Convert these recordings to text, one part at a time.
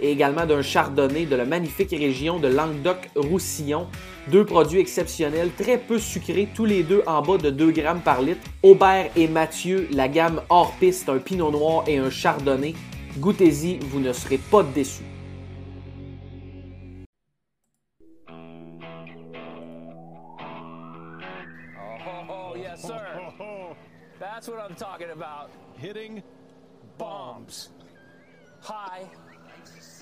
et également d'un chardonnay de la magnifique région de Languedoc-Roussillon. Deux produits exceptionnels, très peu sucrés, tous les deux en bas de 2 grammes par litre. Aubert et Mathieu, la gamme hors piste, un pinot noir et un chardonnay. Goûtez-y, vous ne serez pas déçus. Oh, yes, sir. That's what I'm talking about. hitting bombs. High,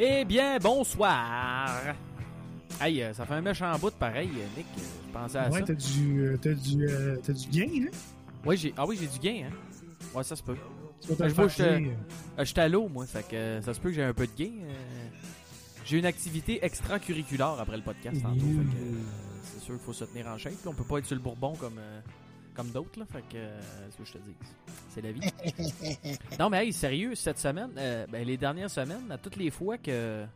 Eh bien, bonsoir. Hey, euh, ça fait un méchant bout de pareil, euh, Nick. euh, Je pensais à Ouais, ça. t'as du, t'as du, euh, t'as du gain, hein? Ouais, j'ai... Ah oui, j'ai du gain, hein. Ouais, ça se peut. Ben, je J'étais à l'eau, moi, fait que ça se peut que j'ai un peu de gain. euh. J'ai une activité extracurriculaire après le podcast tantôt, fait que c'est sûr qu'il faut se tenir en shape. On peut pas être sur le bourbon comme, euh, comme d'autres, là. Fait que euh, ce que je te dis. C'est la vie. non, mais hey, sérieux, cette semaine, euh, ben, les dernières semaines, à toutes les fois que.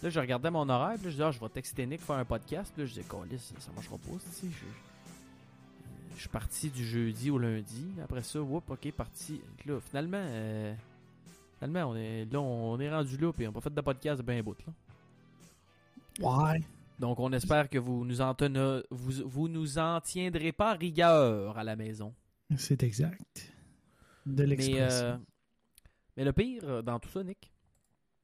Là, je regardais mon horaire, puis là, je disais, ah, je vais texter Nick faire un podcast. Là, je disais, Câlisse, ça marchera pas, sais. Je, je suis parti du jeudi au lundi. Après ça, whoop, ok, parti. Là, finalement, euh, finalement, on est, là, on est rendu là, puis on n'a pas fait de podcast de bien bout, là. Donc, on espère que vous nous en tenez- vous, vous nous en tiendrez pas rigueur à la maison. C'est exact. De Mais, l'expression. euh, mais le pire euh, dans tout ça, Nick,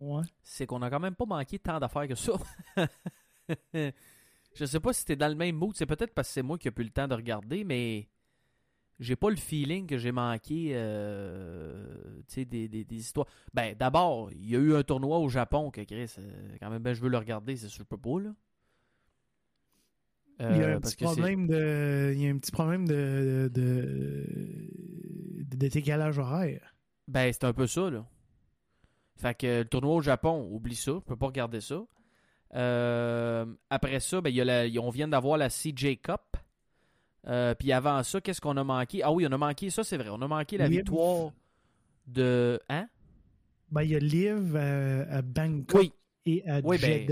Ouais. c'est qu'on a quand même pas manqué tant d'affaires que ça. je sais pas si t'es dans le même mood, c'est peut-être parce que c'est moi qui ai plus le temps de regarder, mais j'ai pas le feeling que j'ai manqué euh, des, des- des histoires. Ben, d'abord, il y a eu un tournoi au Japon que Chris, euh, quand même, ben, je veux le regarder, c'est peux pas, là. Il y a Euh, un petit problème de, il y a un petit problème de, de, décalage horaire. Ben, c'est un peu ça, là. Fait que le tournoi au Japon, oublie ça, je peux pas regarder ça. Euh, après ça, ben, il y a la- on vient d'avoir la CJ Cup. Euh, Puis avant ça, qu'est-ce qu'on a manqué? Ah oui, on a manqué, ça c'est vrai, on a manqué la victoire de... Hein? Ben, il y a Liv à, à Bangkok Oui, et à oui ben,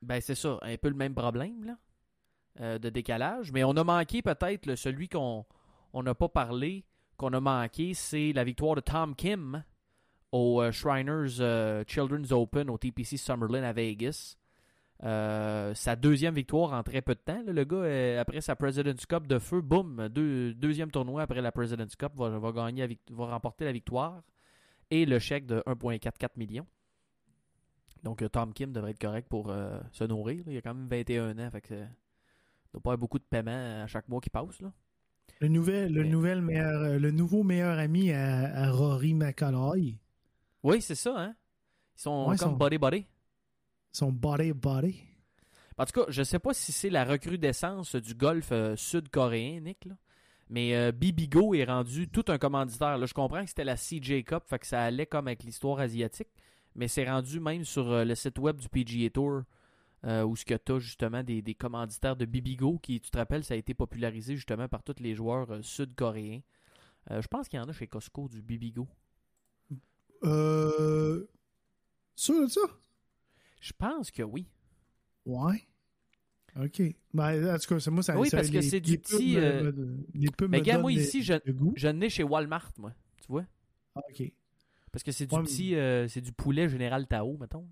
ben c'est ça, un peu le même problème, là, euh, de décalage. Mais on a manqué peut-être celui qu'on on n'a pas parlé, qu'on a manqué, c'est la victoire de Tom Kim au euh, Shriners euh, Children's Open au TPC Summerlin à Vegas. Sa deuxième victoire en très peu de temps. le gars, après sa President's Cup de feu, boum, deux- deuxième tournoi après la President's Cup, va, gagner, va remporter la victoire et le chèque de 1,44 millions. Donc Tom Kim devrait être correct pour se nourrir. Il a quand même 21 ans, fait doit pas avoir beaucoup de paiement à chaque mois qui passe. Là. Le, nouvel, le, Mais- nouvel meilleur, euh, le nouveau meilleur ami à, à Rory McIlroy. Oui, c'est ça, hein? Ils sont Ouais, comme ils sont- body-body. Son body body. En tout cas, je sais pas si c'est la recrudescence du golf euh, sud-coréen, Nick, là. mais euh, Bibigo est rendu tout un commanditaire. Là, je comprends que c'était la CJ Cup, fait que ça allait comme avec l'histoire asiatique, mais c'est rendu même sur euh, le site web du PGA Tour, euh, où ce que tu as justement des, des commanditaires de Bibigo, qui, tu te rappelles, ça a été popularisé justement par tous les joueurs euh, sud-coréens. Euh, je pense qu'il y en a chez Costco du Bibigo. Euh. Sûr de ça? Je pense que oui. Ouais. OK. Ben, en tout cas, c'est moi, ça Oui, ça- parce que c'est du petit, me- euh, me- Mais me gars, moi ici, je, je n'ai chez Walmart, moi. Tu vois? Ah, OK. Parce que c'est du Ouais, petit, c'est du poulet général Tao, mettons.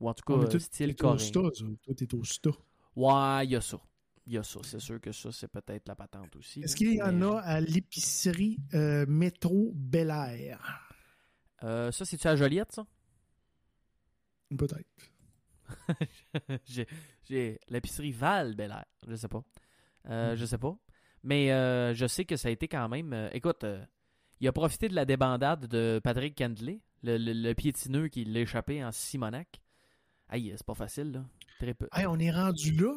Ou en tout cas, mais euh, toi, style coréen. Toi, t'es au sta. Ouais, il y a ça. Il y a ça. C'est sûr que ça, c'est peut-être la patente aussi. Est-ce qu'il y en a à l'épicerie euh, métro Bel Air? euh, ça, c'est-tu à Joliette, ça? Peut-être. j'ai, l'épicerie Val Belair. Je sais pas. Euh, Mm. Je sais pas. Mais euh, je sais que ça a été quand même. euh, écoute, euh, il a profité de la débandade de Patrick Kendley, le, le- le piétineux qui l'a échappé en Simonac. Aïe, c'est pas facile, là. Très peu. Hey, on est rendu là.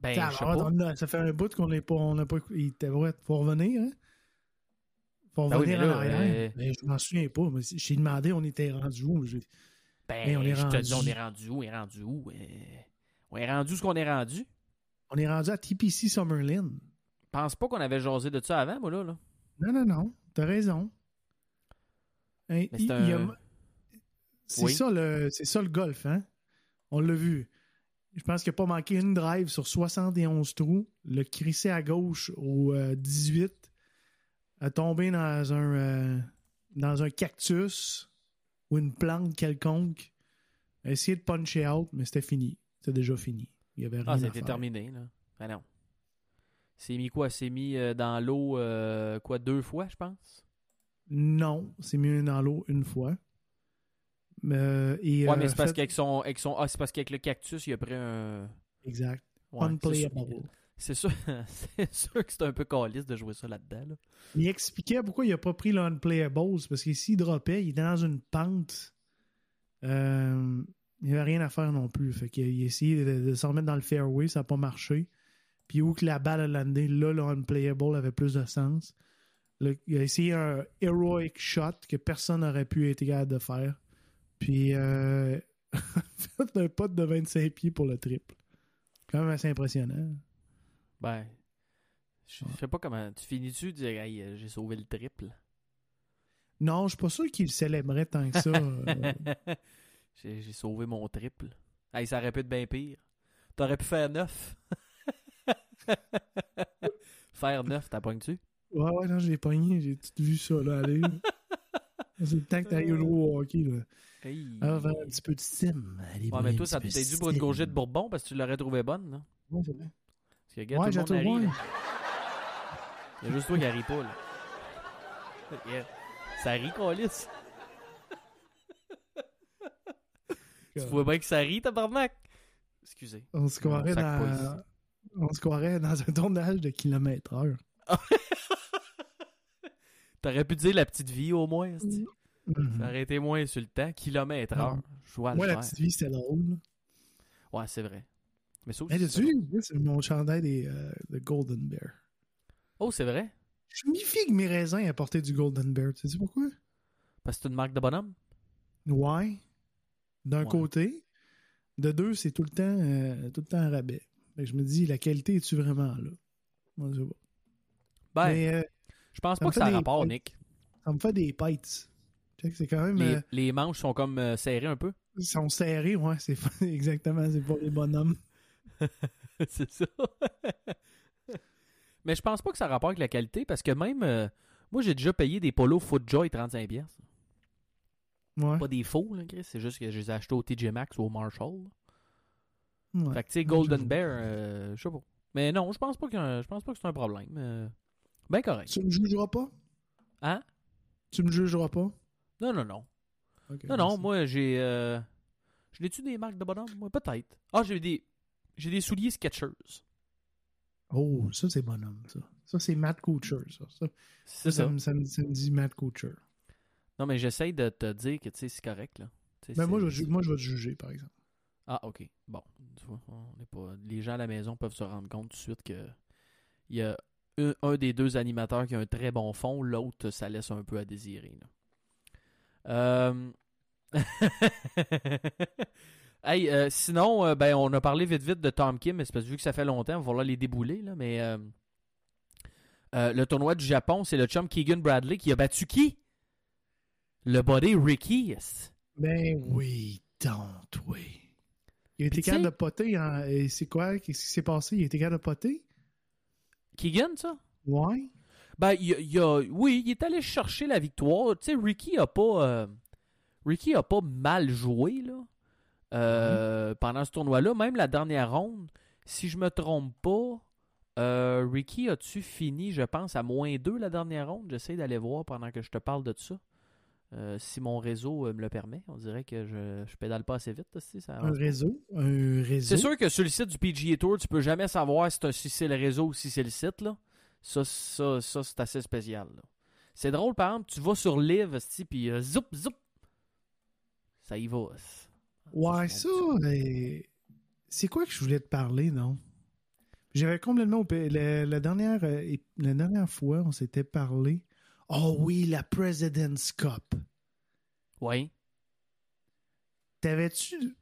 Ben, Ça, je alors, a- ça fait un bout qu'on n'est pas. On n'a pas. Il était vrai. Faut revenir, hein? Faut Ben oui, revenir en arrière. euh, Mais je m'en souviens pas. Mais j'ai demandé, on était rendu où? J'ai- Ben, on est je te dis, on rendu. est rendu où? On est rendu où? Euh, On est rendu où ce qu'on est rendu? On est rendu à TPC Summerlin. pense pas qu'on avait jasé de ça avant, moi, là. là. Non, non, non. T'as raison. Hein, Mais il- y a- un- C'est Oui. ça, le... c'est ça le golf, hein? On l'a vu. Je pense qu'il n'a pas manqué une drive sur 71 trous. Le crissé à gauche au euh, 18 a tombé dans un, euh, dans un cactus ou une plante quelconque. A essayé de puncher out, mais c'était fini. C'était déjà fini. Il y avait rien Ah, c'était terminé, là. Ben non. C'est mis quoi? C'est mis euh, dans l'eau, euh, quoi, deux fois, je pense? Non, c'est mieux dans l'eau une fois. Euh, et, Ouais, euh, mais c'est parce fait- qu'avec son, avec son. Ah, c'est parce qu'avec le cactus, il a pris un. Exact. Ouais, Unplayable. c'est sûr, c'est sûr que c'est un peu calice de jouer ça là-dedans. Là. Il expliquait pourquoi il a pas pris l'unplayables, parce que s'il droppait, il était dans une pente. Euh, il n'y avait rien à faire non plus. Fait qu'il a essayé de, de se remettre dans le fairway, ça n'a pas marché. Puis où que la balle a landé, là, le unplayable avait plus de sens. Le- il a essayé un heroic shot que personne n'aurait pu être capable de faire. Puis euh, un pote de 25 pieds pour le triple. Quand même assez impressionnant. Ben. Je sais pas comment. Tu finis-tu de dire, hey, j'ai sauvé le triple? Non, je suis pas sûr qu'il célébrait tant que ça. euh, j'ai j'ai sauvé mon triple. Hey, ça aurait pu être bien pire. T'aurais pu faire neuf. faire neuf, t'as pogné-tu? Ouais, ouais, non, j'ai pogné, j'ai tout vu ça, là, aller. C'est le temps que t'ailles jouer au hockey, là. Hey. Ah, faire un petit peu de sim. Allez, Ouais, mais toi, ça t'a dû pour une gorgée de Bourbon parce que tu l'aurais trouvé bonne, là. Ouais, c'est vrai. Parce que, regarde, Ouais, tout le monde. Il y a juste toi qui arrive pas, là. Ça rit, Colis. tu vois bien que ça rit, tabarnak. Excusez. On se croirait dans... On se croirait dans un tournage de kilomètre heure. T'aurais pu dire la petite vie au moins, esti. Mhm. Ça aurait été moins insultant. Kilomètre heure. Vois Moi, la faire. petite vie, c'était drôle. là. Ouais, c'est vrai. Mais ça aussi, Hey, c'est mon chandail des euh, de Golden Bear. Oh, c'est vrai? Je me méfie que mes raisins aient porté du Golden Bear. Tu sais pourquoi? Parce que c'est une marque de bonhomme? Ouais. D'un Ouais. côté. De deux, c'est tout le temps euh, tout le temps à rabais. Je me dis, la qualité est-tu vraiment là? Moi, je sais pas. Ben, Mais euh, je pense ça pas que ça a rapport, Nick. ça me fait des pites. C'est quand même. Les, euh, les manches sont comme euh, serrées un peu. ils sont serrés, ouais, c'est exactement, c'est pour les bonhommes. c'est ça. Mais je pense pas que ça a rapport avec la qualité parce que même euh, moi j'ai déjà payé des polos Footjoy 35 pièces. Ouais. Pas des faux là, Chris, c'est juste que je les ai achetés au TJ Maxx ou au Marshall. ouais. Fait que tu sais Golden Bear, euh, je sais pas. Mais non, je pense pas que je pense pas que c'est un problème. Ben correct. Tu me jugeras pas? Hein? Tu me jugeras pas? Non non non. Non non, moi j'ai euh, je l'ai-tu des marques de bonhomme Moi peut-être. Ah, j'ai des j'ai des souliers Skechers. Oh, ça, c'est bonhomme, ça. Ça, c'est Matt Coucher, ça. Ça, ça, ça. me- ça me- ça me dit Matt Coucher. Non mais j'essaye de te dire que tu sais c'est correct là. Ben, moi, je, moi, je vais te juger, par exemple. Ah, ok. Bon, tu vois, on est pas... les gens à la maison peuvent se rendre compte tout de suite que il y a un, un des deux animateurs qui a un très bon fond, l'autre, ça laisse un peu à désirer. là. Euh... hey, euh, sinon, euh, ben, on a parlé vite vite de Tom Kim, mais parce que vu que ça fait longtemps, il va falloir les débouler. Là, mais euh, le tournoi du Japon, c'est le chum Keegan Bradley qui a battu qui? Le body Ricky. yes. Ben oui, donc, oui. Il a été capable sais- de poter. en- et C'est quoi? Qu'est-ce qui s'est passé? Il a été capable de poter? Keegan, ça? Ouais. Ben, il, il a, oui, il est allé chercher la victoire. Tu sais, Ricky a pas, euh, Ricky a pas mal joué là, euh, pendant ce tournoi-là. Même la dernière ronde, si je me trompe pas, euh, Ricky a-tu fini, je pense, à moins 2 la dernière ronde? J'essaie d'aller voir pendant que je te parle de ça. Euh, si mon réseau euh, me le permet, on dirait que je, je pédale pas assez vite. ça Un réseau? Un réseau? C'est sûr que sur le site du PGA Tour, tu peux jamais savoir si, c'est le réseau ou si c'est le site. Là. Ça, ça, ça c'est assez spécial. là. C'est drôle, par exemple, tu vas sur Live, puis euh, zoup, zoup. Ça y va. Ouais, ça, mais c'est quoi que je voulais te parler, non? J'avais complètement... oublié. La, la dernière, euh, la dernière fois, on s'était parlé... Oh oui, la President's Cup. Ouais. T'avais-tu...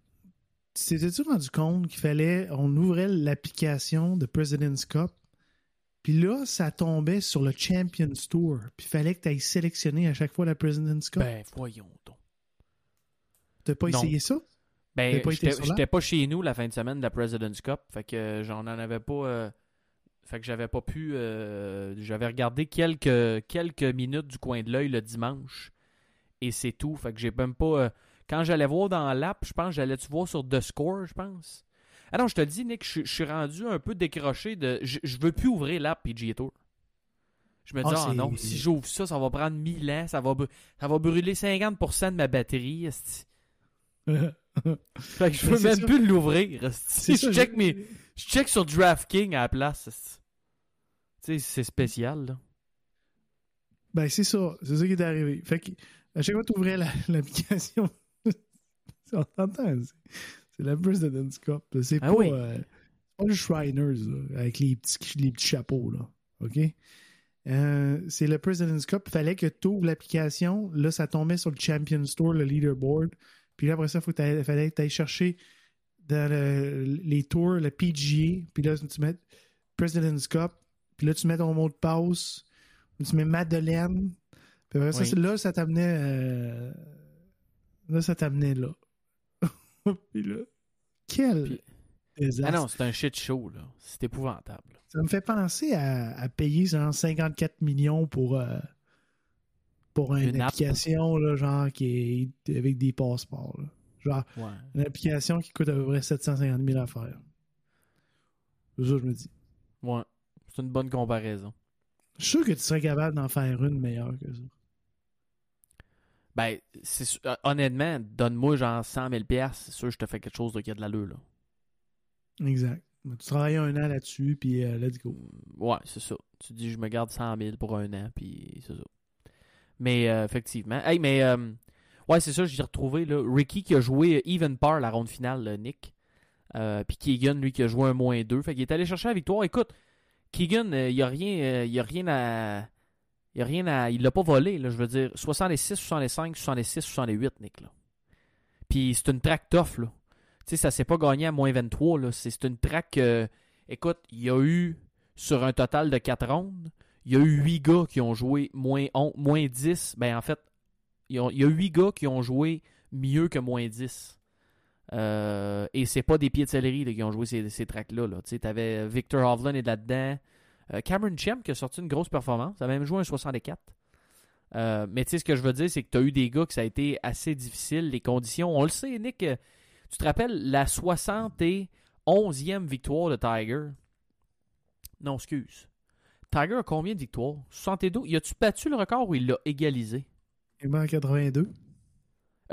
T'étais-tu rendu compte qu'il fallait... On ouvrait l'application de President's Cup, puis là, ça tombait sur le Champions Tour, puis il fallait que tu ailles sélectionner à chaque fois la President's Cup? Ben, voyons donc. T'as pas non. essayé ça? Ben, j'étais pas chez nous la fin de semaine de la President's Cup. Fait que euh, j'en en avais pas. euh, fait que j'avais pas pu. euh, j'avais regardé quelques, quelques minutes du coin de l'œil le dimanche. Et c'est tout. Fait que j'ai même pas. euh, quand j'allais voir dans l'app, je pense, j'allais-tu voir sur The Score, je pense? Ah non, je te le dis, Nick, je, je suis rendu un peu décroché de. Je, je veux plus ouvrir l'app PGA Tour. Je me dis, Ah, c'est- non, si j'ouvre ça, ça va prendre 1000 ans, ça va, ça va brûler 50% de ma batterie. Fait que je veux c'est même ça. plus l'ouvrir. ça, Je check, je- mes, je check sur DraftKings à la place. Tu sais, c'est spécial, là. Ben, c'est ça. C'est ça qui est arrivé. Fait que, à chaque fois que tu ouvrais l'application, on t'entend. c'est- la President's Cup. C'est Ah pas, oui. euh, c'est pas le Shriners, là, avec les petits, les petits chapeaux, là. OK? Euh, c'est le President's Cup. Il fallait que tu ouvres l'application. Là, ça tombait sur le Champions Tour, le leaderboard. Puis là, après ça, t'ailles- fallait que tu ailles chercher dans le- les tours, le PGA. Puis là, tu mets President's Cup. Puis là, tu mets ton mot de passe. Tu mets Madeleine. Puis après ça, Oui. c'est- là, ça t'amenait. euh, Là, ça t'amenait là. Puis là. Quel Puis-. Ah non, c'est un shit show, là. C'est épouvantable. Ça me fait penser à, à payer genre 54 millions pour, euh, pour une, Une app. application là, genre qui est avec des passeports. là. Genre Ouais. une application qui coûte à peu près 750 000 à faire. C'est ça que je me dis. Ouais. C'est une bonne comparaison. Je suis sûr que tu serais capable d'en faire une meilleure que ça. Ben, c'est euh, honnêtement, donne-moi genre 100 000 piastres, c'est sûr que je te fais quelque chose de qui a de l'allure, là. Exact. Tu travailles un an là-dessus, puis euh, let's go. Ouais, c'est ça. Tu dis, je me garde 100 000 pour un an, puis c'est ça. Mais euh, effectivement. Hey, mais euh, ouais, c'est ça, j'ai retrouvé là, Ricky qui a joué even par la ronde finale, Nick. Euh, puis Keegan, lui, qui a joué un moins 2. Fait qu'il est allé chercher la victoire. Écoute, Keegan, euh, il n'y a, rien, euh, il a rien à. Il a rien à. Il l'a pas volé, là, je veux dire. 66, 65, 66, 68, Nick. Là. Puis c'est une track tough, là. Tu sais, ça s'est pas gagné à moins 23, là. C'est une track. euh, écoute, il y a eu, sur un total de 4 rondes, il y a eu 8 gars qui ont joué moins, on- moins 10. Ben, en fait, il y a, il y a 8 gars qui ont joué mieux que moins 10. Euh, et c'est pas des pieds de céleri qui ont joué ces, ces tracks-là. Là. Tu avais Victor Hovland est là-dedans. Euh, Cameron Champ qui a sorti une grosse performance. Il a même joué un 64. Euh, mais tu sais, ce que je veux dire, c'est que tu as eu des gars que ça a été assez difficile. Les conditions, on le sait, Nick. euh, Tu te rappelles la 71e victoire de Tiger? Non, excuse. Tiger a combien de victoires? 72. Y a-tu battu le record ou il l'a égalisé? Ben en 82.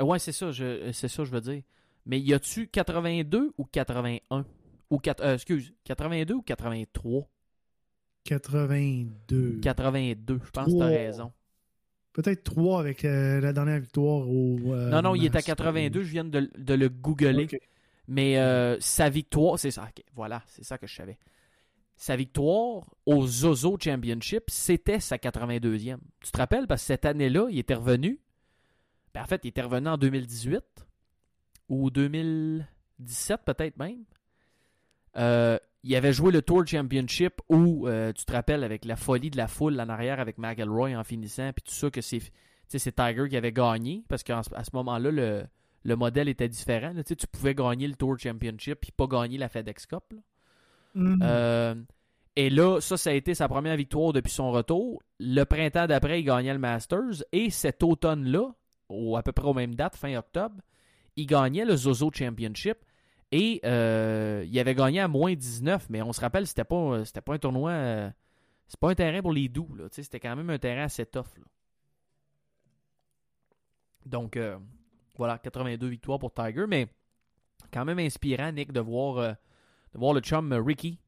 Euh, ouais, c'est ça, je, euh, c'est ça, je veux dire. Mais y a-tu 82 ou 81? Ou euh, excuse, 82 ou 83? 82. 82, je pense que Trois. t'as raison. Peut-être 3 avec euh, la dernière victoire au. euh, non, non, il est à Masters. 82, je viens de, de le googler. Mais euh, sa victoire, c'est ça, voilà, c'est ça que je savais. Sa victoire au Zozo Championship, c'était sa 82e. Tu te rappelles, parce que cette année-là, il était revenu. Ben, en fait, il était revenu en 2018 ou 2017 peut-être même. Euh, il avait joué le Tour Championship où, euh, tu te rappelles, avec la folie de la foule en arrière avec McElroy en finissant, puis tout ça, que c'est Tiger qui avait gagné, parce qu'à ce moment-là, le, le modèle était différent. Tu pouvais gagner le Tour Championship puis pas gagner la FedEx Cup. Mhm. Euh, et là, ça, ça a été sa première victoire depuis son retour. Le printemps d'après, il gagnait le Masters. Et cet automne-là, au- à peu près aux mêmes dates, fin octobre, il gagnait le Zozo Championship. Et euh, il avait gagné à moins 19, mais on se rappelle, c'était pas, pas un tournoi. euh, c'est pas un terrain pour les doux. C'était quand même un terrain assez tough. Donc, euh, voilà, 82 victoires pour Tiger, mais quand même inspirant, Nick, de voir, de voir le chum euh, Ricky.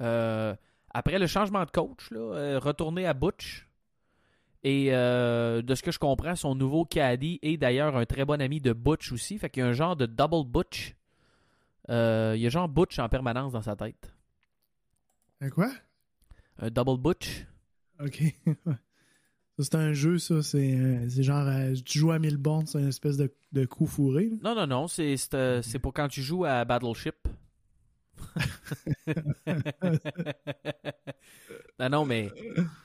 euh, après le changement de coach, là, euh, retourner à Butch. Et euh, de ce que je comprends, son nouveau caddy est d'ailleurs un très bon ami de Butch aussi. Fait qu'il y a un genre de double Butch. Euh, il y a genre Butch en permanence dans sa tête. Un quoi? Un double Butch. Ok. c'est un jeu, ça. C'est euh, genre, tu joues à 1000 bornes, c'est une espèce de, de coup fourré. là. Non, non, non, c'est pour quand tu joues à Battleship. Non, non, mais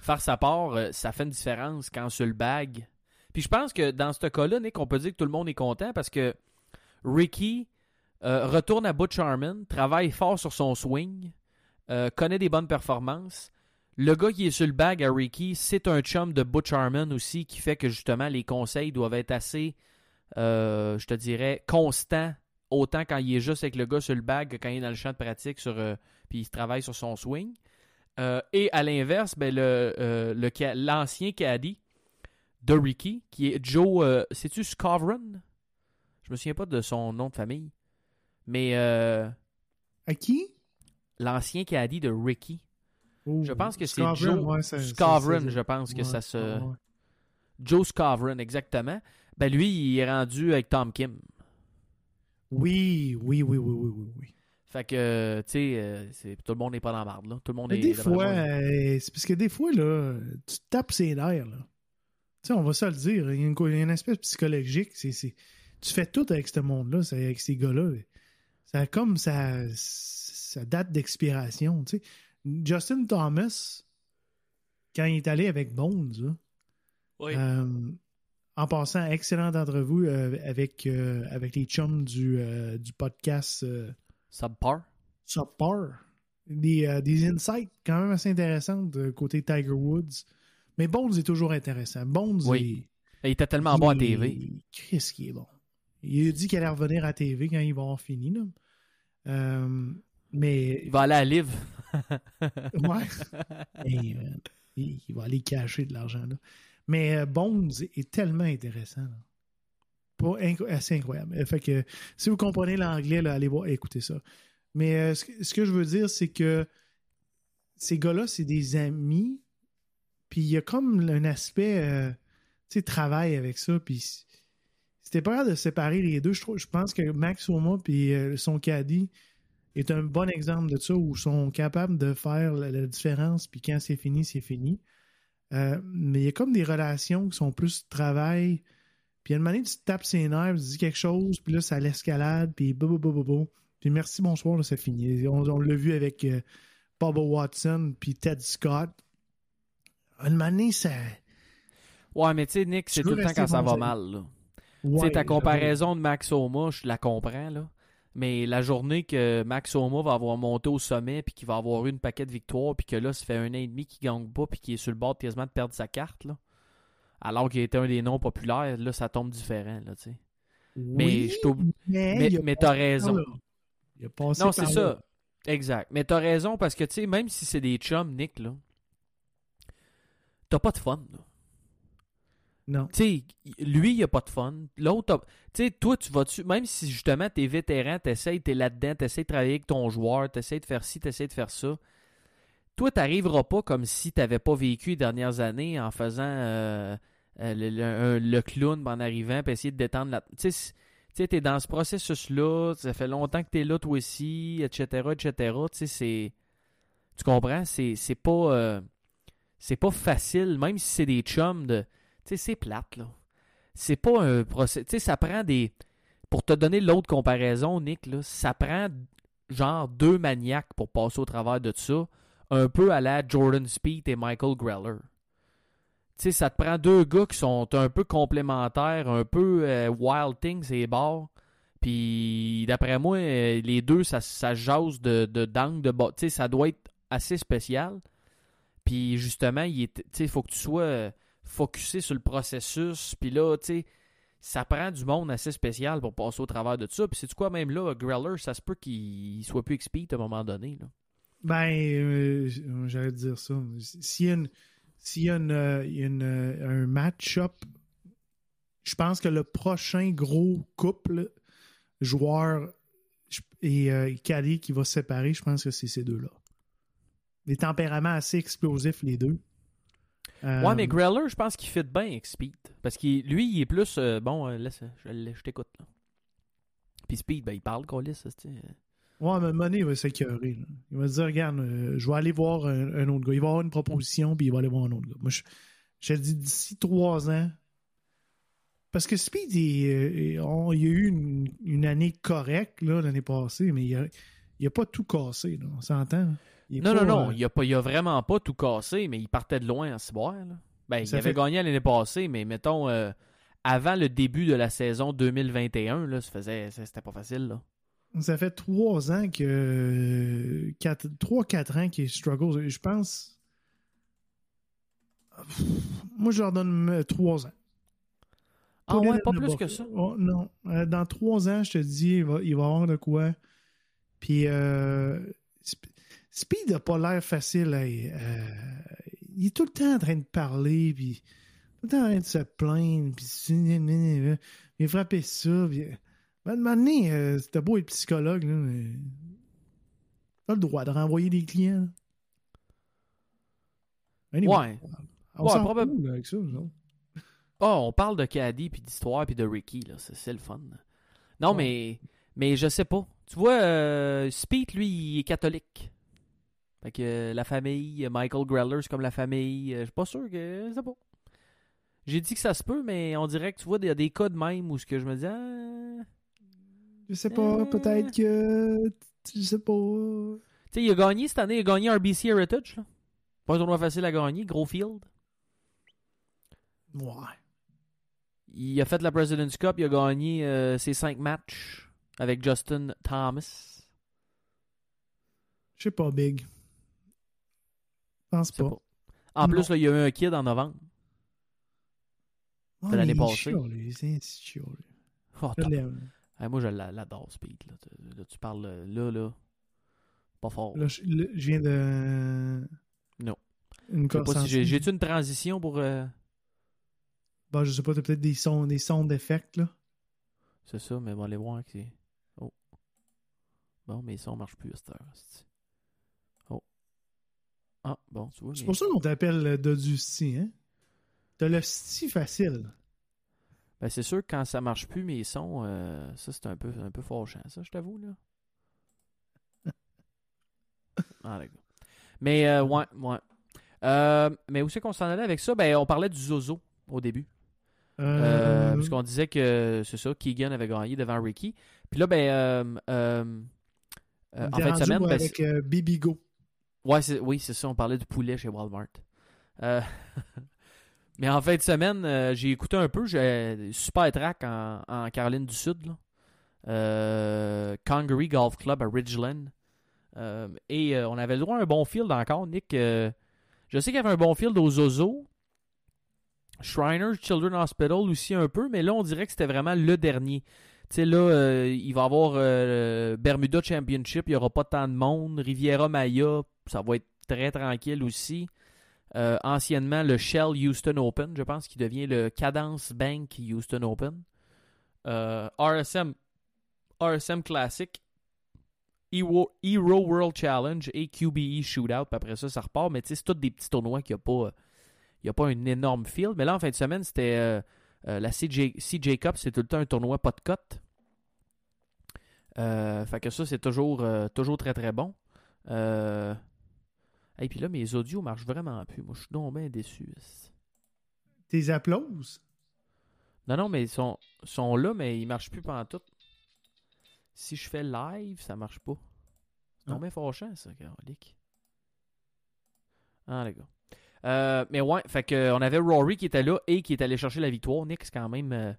faire sa part, euh, ça fait une différence quand sur le bag. Puis je pense que dans ce cas-là, on peut dire que tout le monde est content parce que Ricky euh, retourne à Butch Harmon, travaille fort sur son swing, euh, connaît des bonnes performances. Le gars qui est sur le bag à Ricky, c'est un chum de Butch Harmon aussi qui fait que justement les conseils doivent être assez, je te dirais, constants autant quand il est juste avec le gars sur le bag que quand il est dans le champ de pratique sur, euh, puis il travaille sur son swing. Euh, et à l'inverse, ben, le, euh, le l'ancien caddie de Ricky, qui est Joe, euh, c'est-tu Scovron? Je me souviens pas de son nom de famille. Mais euh, À qui? l'ancien caddie de Ricky. Oh, Je pense que c'est Joe ouais, Scovron, je pense que ça se... ouais. Joe Scovron, exactement. Ben lui, il est rendu avec Tom Kim. Oui, oui, oui, oui, oui, oui. oui. Fait que, tu sais, euh, tout le monde n'est pas dans la marde, là. Tout le monde Mais est... des fois, euh, c'est parce que des fois, là, tu te tapes ses nerfs, là. Tu sais, on va se le dire. Il y a une, aspect psychologique. C'est, c'est- tu fais tout avec ce monde-là, avec ces gars-là. Ça a comme sa, sa date d'expiration, tu sais. Justin Thomas, quand il est allé avec Bones, là, Oui. euh, en passant, excellente entrevue euh, avec, euh, avec les chums du, euh, du podcast Subpar. Subpar. Des, des insights quand même assez intéressants de côté Tiger Woods. Mais Bones est toujours intéressant. Bones Oui. est. Il était tellement bon à TV. Chris qui est bon. Il a dit qu'il allait revenir à TV quand il va avoir fini. Là. Euh, mais Il va aller à Live. Ouais. Et, euh, il, il va aller cacher de l'argent. là. Mais euh, Bones est tellement intéressant. Pas assez incroyable. Euh, Fait que si vous comprenez l'anglais, allez voir, écoutez ça. Mais euh, ce, que, je veux dire, c'est que ces gars-là, c'est des amis. Puis il y a comme un aspect, tu travail avec ça. Puis c'était pas grave de séparer les deux. Je, pense que Max Oma puis son caddie est un bon exemple de ça où ils sont capables de faire la, la différence. Puis quand c'est fini, c'est fini. Euh, mais il y a comme des relations qui sont plus travail. Puis à un moment donné, tu te tapes ses nerfs, tu dis quelque chose, puis là, ça l'escalade, puis bo, bo, bo, bo, bo. Puis merci, bonsoir, là, c'est fini. On, on l'a vu avec euh, Bubba Watson, puis Ted Scott. À un moment donné, ça... Ouais, mais tu sais, Nick, c'est tout le temps quand ça va mal, là. tu sais, ta comparaison de Max Oma, je la comprends, là. Mais la journée que Max Oma va avoir monté au sommet, puis qu'il va avoir eu une paquet de victoires, puis que là, ça fait un an et demi qu'il gagne pas, puis qu'il est sur le bord quasiment de perdre sa carte, là. Alors qu'il était un des noms populaires, là, ça tombe différent, là, tu sais. Mais Oui, mais, Mais, mais t'as raison. là. Il a passé Non, c'est ça. Exact. Mais t'as raison parce que, tu sais, même si c'est des chums, Nick, là, t'as pas de fun, là. Non. Tu sais, lui, il a pas de fun. L'autre, tu sais, toi, tu vas-tu, même si justement t'es vétéran, t'essayes, t'es là-dedans, t'essayes de travailler avec ton joueur, t'essayes de faire ci, t'essayes de faire ça, toi, t'arriveras pas comme si t'avais pas vécu les dernières années en faisant euh, euh, le, clown en arrivant, puis essayer de détendre la. Tu sais, t'es dans ce processus-là, ça fait longtemps que t'es là, toi aussi, etc., etc., tu sais, c'est. Tu comprends? C'est c'est pas. euh, c'est pas facile, même si c'est des chums de. Tu sais, c'est plate, là. C'est pas un procès. Tu sais, ça prend des. Pour te donner l'autre comparaison, Nick, là, ça prend genre deux maniaques pour passer au travers de ça. Un peu à la Jordan Speed et Michael Greller. Tu sais, ça te prend deux gars qui sont un peu complémentaires, un peu euh, wild things et bords. Puis d'après moi, euh, les deux, ça, ça jase de, de d'angle de bas. Tu sais, ça doit être assez spécial. Puis justement, il faut que tu sois focusé sur le processus. Puis là, tu sais, ça prend du monde assez spécial pour passer au travers de ça. Puis c'est quoi, même là, Greller, ça se peut qu'il soit plus expert à un moment donné. Ben, euh, j'allais dire ça. S'il y a, un match-up je pense que le prochain gros couple, joueur et euh, qui va se séparer, je pense que c'est ces deux-là. Des tempéraments assez explosifs, les deux. Euh, Ouais, mais Greller, je pense qu'il fit bien avec Speed. Parce que lui, il est plus. euh, bon, euh, laisse, je, je t'écoute. là. Puis Speed, ben, il parle, Colis. euh, Ouais, mais donné, il va s'écœurer. Il va se dire, regarde, euh, je vais aller voir un, un autre gars. Il va avoir une proposition, puis il va aller voir un autre gars. Moi, je, je te dis d'ici trois ans. Parce que Speed, il, euh, on- il y a eu une, une année correcte l'année passée, mais il a, il a pas tout cassé. Là, on s'entend? Il Non, pas, non, non. euh, Il a, pas, il a vraiment pas tout cassé, mais il partait de loin en ciboire. Ben, il avait gagné l'année passée, mais mettons, euh, avant le début de la saison 2021, là, ça faisait, c'était pas facile. Là. Ça fait trois ans que. Trois, quatre ans qu'il struggle. Je pense. Moi, je leur donne euh, trois ans. Ah ouais, pas plus que ça? Oh, non. Dans trois ans, je te dis, il va, il va avoir de quoi. Puis, euh, Speed n'a pas l'air facile. à- euh, il est tout le temps en train de parler, puis tout le temps en train de se plaindre, puis il a frappé ça. Puis, ben, donné, euh, c'était beau être psychologue, là, mais t'as le droit de renvoyer des clients. Anyway, Ouais. on Ouais, s'en probable- fout, là, avec ça, nous autres. Ah, on parle de Caddy, puis d'histoire, puis de Ricky. là. C'est, c'est le fun. Non, Ouais. mais, mais je sais pas. Tu vois, euh, Speed, lui, il est catholique. Fait que euh, la famille, euh, Michael Greller, c'est comme la famille. euh, Je suis pas sûr que. Sais pas. J'ai dit que ça se peut, mais on dirait que tu vois, il y a des cas de même où ce que je me dis. Ah... Je sais pas, Euh. peut-être que. Je sais pas. Tu sais, il a gagné cette année, il a gagné RBC Heritage. Là. Pas un tournoi facile à gagner, gros field. Ouais. Il a fait la President's Cup, il a gagné euh, ses cinq matchs avec Justin Thomas. Je sais pas, Big. Je pense pas. pas. En Non. plus, là, il y a eu un kid en novembre. De l'année passée. chiant, lui. C'est un petit chiant, lui. Oh. Hey, moi, je l'a- l'adore, Speed. Là. Tu- là, tu parles euh, là, là. Pas fort. Là, je, là, je viens de. Non. Une Je sais pas si j'ai- j'ai. j'ai-tu une transition pour. euh, Bah, je sais pas, t'as peut-être des sons, des sons d'effect, là. C'est ça, mais on va aller voir. que c'est- Oh. Bon, mais ça, on marche plus à cette heure. Ah, bon, tu vois. C'est mais- pour ça qu'on t'appelle le Dodu Sti, hein? T'as le Sti facile. Ben, c'est sûr que quand ça marche plus, mes sons, euh, ça, c'est un peu, un peu fâchant, ça, je t'avoue, là. ah, d'accord. Mais, euh, ouais, ouais. Euh, mais où c'est qu'on s'en allait avec ça? Ben, on parlait du Zozo au début. Euh, parce qu'on disait que, c'est ça, Keegan avait gagné devant Ricky. Puis là, ben, en fin de semaine, ben, avec euh, Bibi Go. Ouais, oui, c'est ça. On parlait du poulet chez Walmart. Euh, mais en fin de semaine, euh, j'ai écouté un peu. J'ai super track en, Caroline du Sud. Là. Euh, Congaree Golf Club à Ridgeland. Euh, et euh, on avait le droit à un bon field encore, Nick. Euh, je sais qu'il y avait un bon field aux Zozo. Shriners Children Hospital aussi un peu, mais là, on dirait que c'était vraiment le dernier. Tu sais, là, euh, il va y avoir euh, Bermuda Championship, il n'y aura pas tant de monde. Riviera Maya, ça va être très tranquille aussi. Euh, anciennement, le Shell Houston Open, je pense, qui devient le Cadence Bank Houston Open. Euh, RSM, RSM Classic, Hero, World Challenge et QBE Shootout. Puis après ça, ça repart. Mais tu sais, c'est tous des petits tournois qui n'ont pas, a pas un énorme field. Mais là, en fin de semaine, c'était euh, la CJ, CJ Cup, c'est tout le temps un tournoi pas de cote. Euh, fait que ça, c'est toujours, toujours très très bon. Et puis là, mes audios marchent vraiment plus. Moi, je suis donc bien déçu. Tes applauses? Non, non, mais ils sont, sont là, mais ils marchent plus pendant tout. Si je fais live, ça marche pas. C'est Ah. bien fâchant, ça, Carolique. Ah, les gars. Euh, mais ouais, fait que on avait Rory qui était là et qui est allé chercher la victoire. Nick, c'est quand même. euh,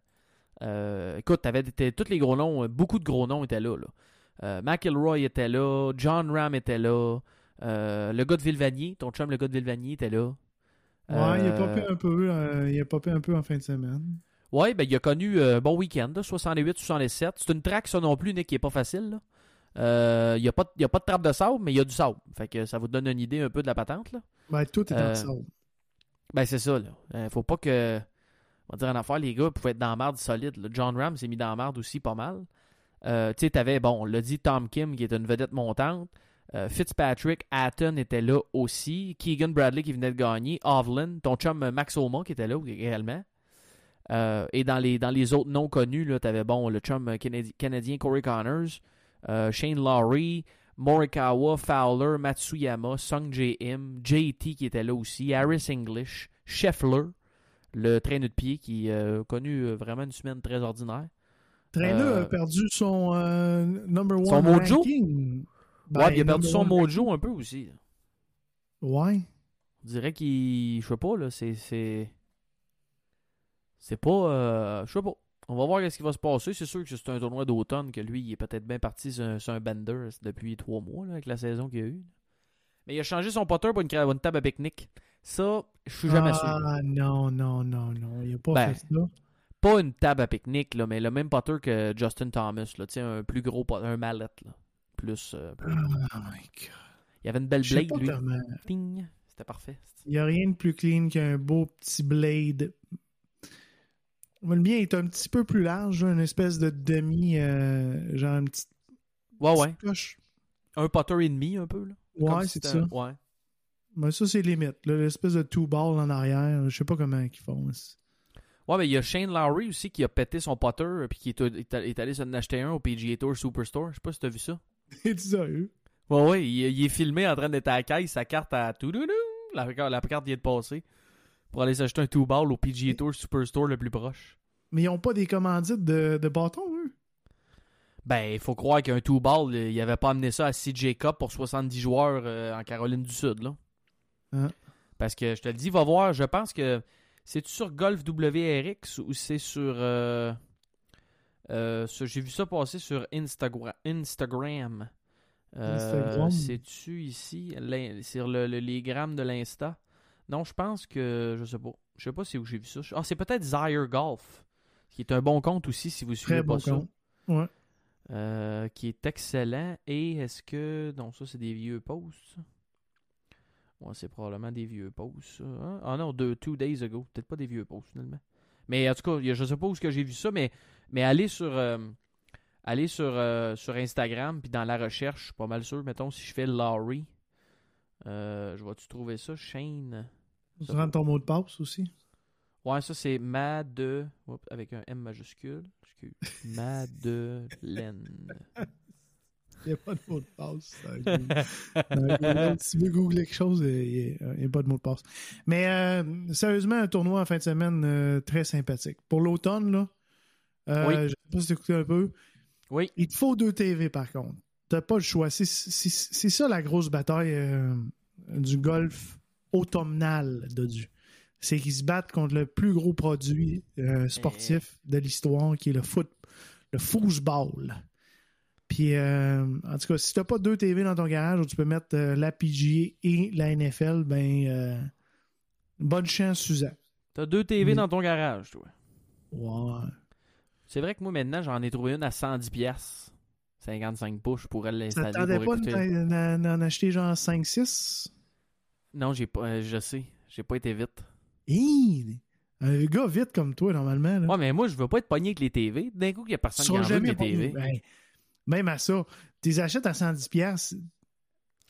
euh, écoute, t'avais tous les gros noms, beaucoup de gros noms étaient là. là. McElroy était là, John Ram était là, euh, le gars de Villevanier, ton chum, le gars de Villevanier était là. Ouais, il a Euh, popé un peu. euh, il a popé un peu en fin de semaine. Ouais, ben il a connu euh, un bon week-end, 68-67. C'est une track, ça non plus, Nick, qui est pas facile. là. Euh, Il n'y a, pas de- il y a pas de trappe de sable, mais il y a du sable. Fait que ça vous donne une idée un peu de la patente. Là. Ben, tout est Euh, en sable. Ben c'est ça. Là. Euh, faut pas que. On va dire en affaire, les gars pouvaient être dans la marde solide. là. John Ram s'est mis dans la marde aussi pas mal. Euh, tu sais, t'avais, bon, on l'a dit, Tom Kim qui est une vedette montante. Euh, Fitzpatrick, Hatton était là aussi. Keegan Bradley qui venait de gagner. Hovland, ton chum euh, Max Oma qui était là également. Euh, et dans les, dans les autres non connus, tu avais bon, le chum canadi- canadien Corey Connors, euh, Shane Lowry, Morikawa, Fowler, Matsuyama, Sung J.M., JT qui était là aussi, Harris English, Scheffler, le traîneur de pied qui a connu vraiment une semaine très ordinaire. Trainer Euh, a perdu son number one Son mojo? Ben, ouais, il a perdu number son mojo un peu aussi. là. Ouais. On dirait qu'il. Je sais pas, là. C'est. C'est c'est pas. euh, je sais pas. On va voir ce qui va se passer. C'est sûr que c'est un tournoi d'automne que lui, il est peut-être bien parti sur un, sur un bender depuis trois mois, là, avec la saison qu'il a eu. Mais il a changé son potter pour une, table à pique-nique. Ça, je suis jamais sûr. Ah, non, non, non, non. Il a pas Ben, fait ça. Pas une table à pique-nique, là, mais le même potter que Justin Thomas. Là, un plus gros pot- un mallette. Là. Plus, euh, plus- Oh my God. Il y avait une belle blade, lui. C'était parfait. Il n'y a rien de plus clean qu'un beau petit blade. Le mien est un petit peu plus large, une espèce de demi, euh, genre une petite, Ouais, ouais. petite coche. Un potter et demi, un peu. Là. Ouais, c'est ça. Ouais. Mais ça, c'est limite. L'espèce de two ball en arrière, je sais pas comment ils font. Ouais, mais il y a Shane Lowry aussi qui a pété son potter euh, puis qui est, est- est allé s'en acheter un au PGA Tour Superstore. Je sais pas si t'as vu ça. C'est sérieux? Ouais, ouais, il, il est filmé en train d'être à la caisse, sa carte à tout la, la carte vient de passer pour aller s'acheter un two ball au PGA Tour Superstore le plus proche. Mais ils ont pas des commandites de, de bâton, eux? Ben, il faut croire qu'un two ball, il avait pas amené ça à CJ Cup pour 70 joueurs euh, en Caroline du Sud, là. Hein? Parce que je te le dis, va voir, je pense que c'est-tu sur Golf WRX ou c'est sur. euh, euh, J'ai vu ça passer sur Instagra- Instagram. Euh, Instagram? C'est-tu ici, sur le, le- les grammes de l'Insta? Non, je pense que. Je sais pas. Je sais pas c'est où j'ai vu ça. Ah, c'est peut-être Zaire Golf, qui est un bon compte aussi si vous suivez Très pas bon ça. compte. Ouais. Euh, qui est excellent. Et est-ce que. Non, ça, c'est des vieux posts. Ouais, c'est probablement des vieux posts. hein? Ah non, de two days ago. Peut-être pas des vieux posts, finalement. Mais en tout cas, je sais pas où j'ai vu ça, mais, mais allez sur. euh, allez sur, euh, sur Instagram, puis dans la recherche, je suis pas mal sûr, mettons, si je fais Laurie, euh, je vais-tu trouver ça? Shane? Tu rentres ton mot de passe aussi? Ouais, ça c'est Made. Oups, avec un M majuscule. Madeleine. Il n'y a pas de mot de passe. si tu veux googler quelque chose, il n'y a, pas de mot de passe. Mais euh, sérieusement, un tournoi en fin de semaine euh, très sympathique. Pour l'automne, là, euh, Oui. je sais pas si tu écouté un peu. Oui. Il te faut deux TV par contre. T'as pas le choix. C'est- C'est c'est ça la grosse bataille du golf automnal de du. C'est qu'ils se battent contre le plus gros produit sportif de l'histoire, qui est le foot, le foosball. Puis, euh, en tout cas, si t'as pas deux TV dans ton garage où tu peux mettre euh, la PGA et la NFL, ben, euh, bonne chance, Suzanne. T'as deux TV dans ton garage, toi. Ouais. C'est vrai que moi, maintenant, j'en ai trouvé une à 110 pièces. 55 pouces, je pourrais l'installer pour pas écouter. d'en- d'en acheter genre 5-6? Non, j'ai pas, euh, je sais. J'ai pas été vite. Hi! Un gars vite comme toi, normalement. Là. Ouais, mais moi, je veux pas être pogné avec les TV. D'un coup, il y a personne qui en veut les pas- TV. Ben, même à ça, tu les achètes à 110$, piastres,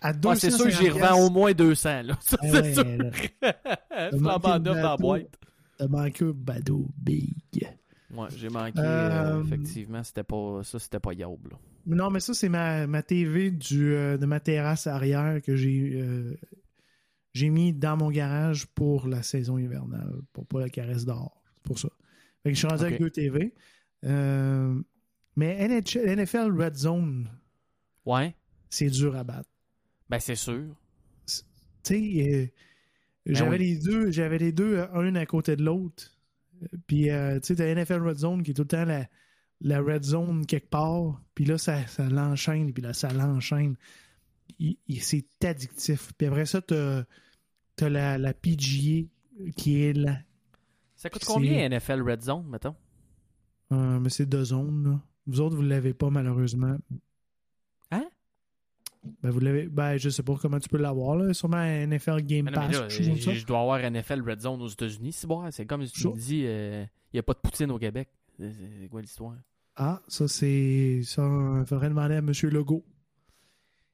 à 200 Ouais, c'est sûr que j'y revends au moins 200, là. Ça, Eh c'est ouais, sûr. Flambant neuf dans la boîte. T'as manqué un badaud big. Ouais, j'ai manqué. Euh, euh, effectivement, c'était pas, ça, c'était pas Yob, là. Non, mais ça, c'est ma, ma TV du, euh, de ma terrasse arrière que j'ai j'ai mis dans mon garage pour la saison hivernale, pour pas la caresse d'or. C'est pour ça. Fait que je suis rendu Ok. avec deux TV. Euh, mais NHL, NFL Red Zone, Ouais. c'est dur à battre. Ben, c'est sûr. Tu sais, euh, j'avais Ben oui. les deux, j'avais les deux, euh, un à côté de l'autre. Puis, euh, tu sais, t'as NFL Red Zone qui est tout le temps la, la Red Zone quelque part. Puis là, ça, ça l'enchaîne, puis là, ça l'enchaîne. C'est addictif. Puis après ça, t'as as la, la PGA qui est là. Ça coûte combien NFL Red Zone, mettons? Euh, mais c'est deux zones, là. Vous autres, vous l'avez pas, malheureusement. Hein? Ben, vous l'avez. Ben, je sais pas comment tu peux l'avoir, là. Sûrement un NFL Game Ah non, Pass, là, je dois avoir NFL Red Zone aux États-Unis. C'est bon, c'est comme si tu Sure. me dis, il n'y a pas de poutine au Québec. C'est quoi l'histoire? Ah, ça, c'est. Ça, il faudrait demander à M. Legault.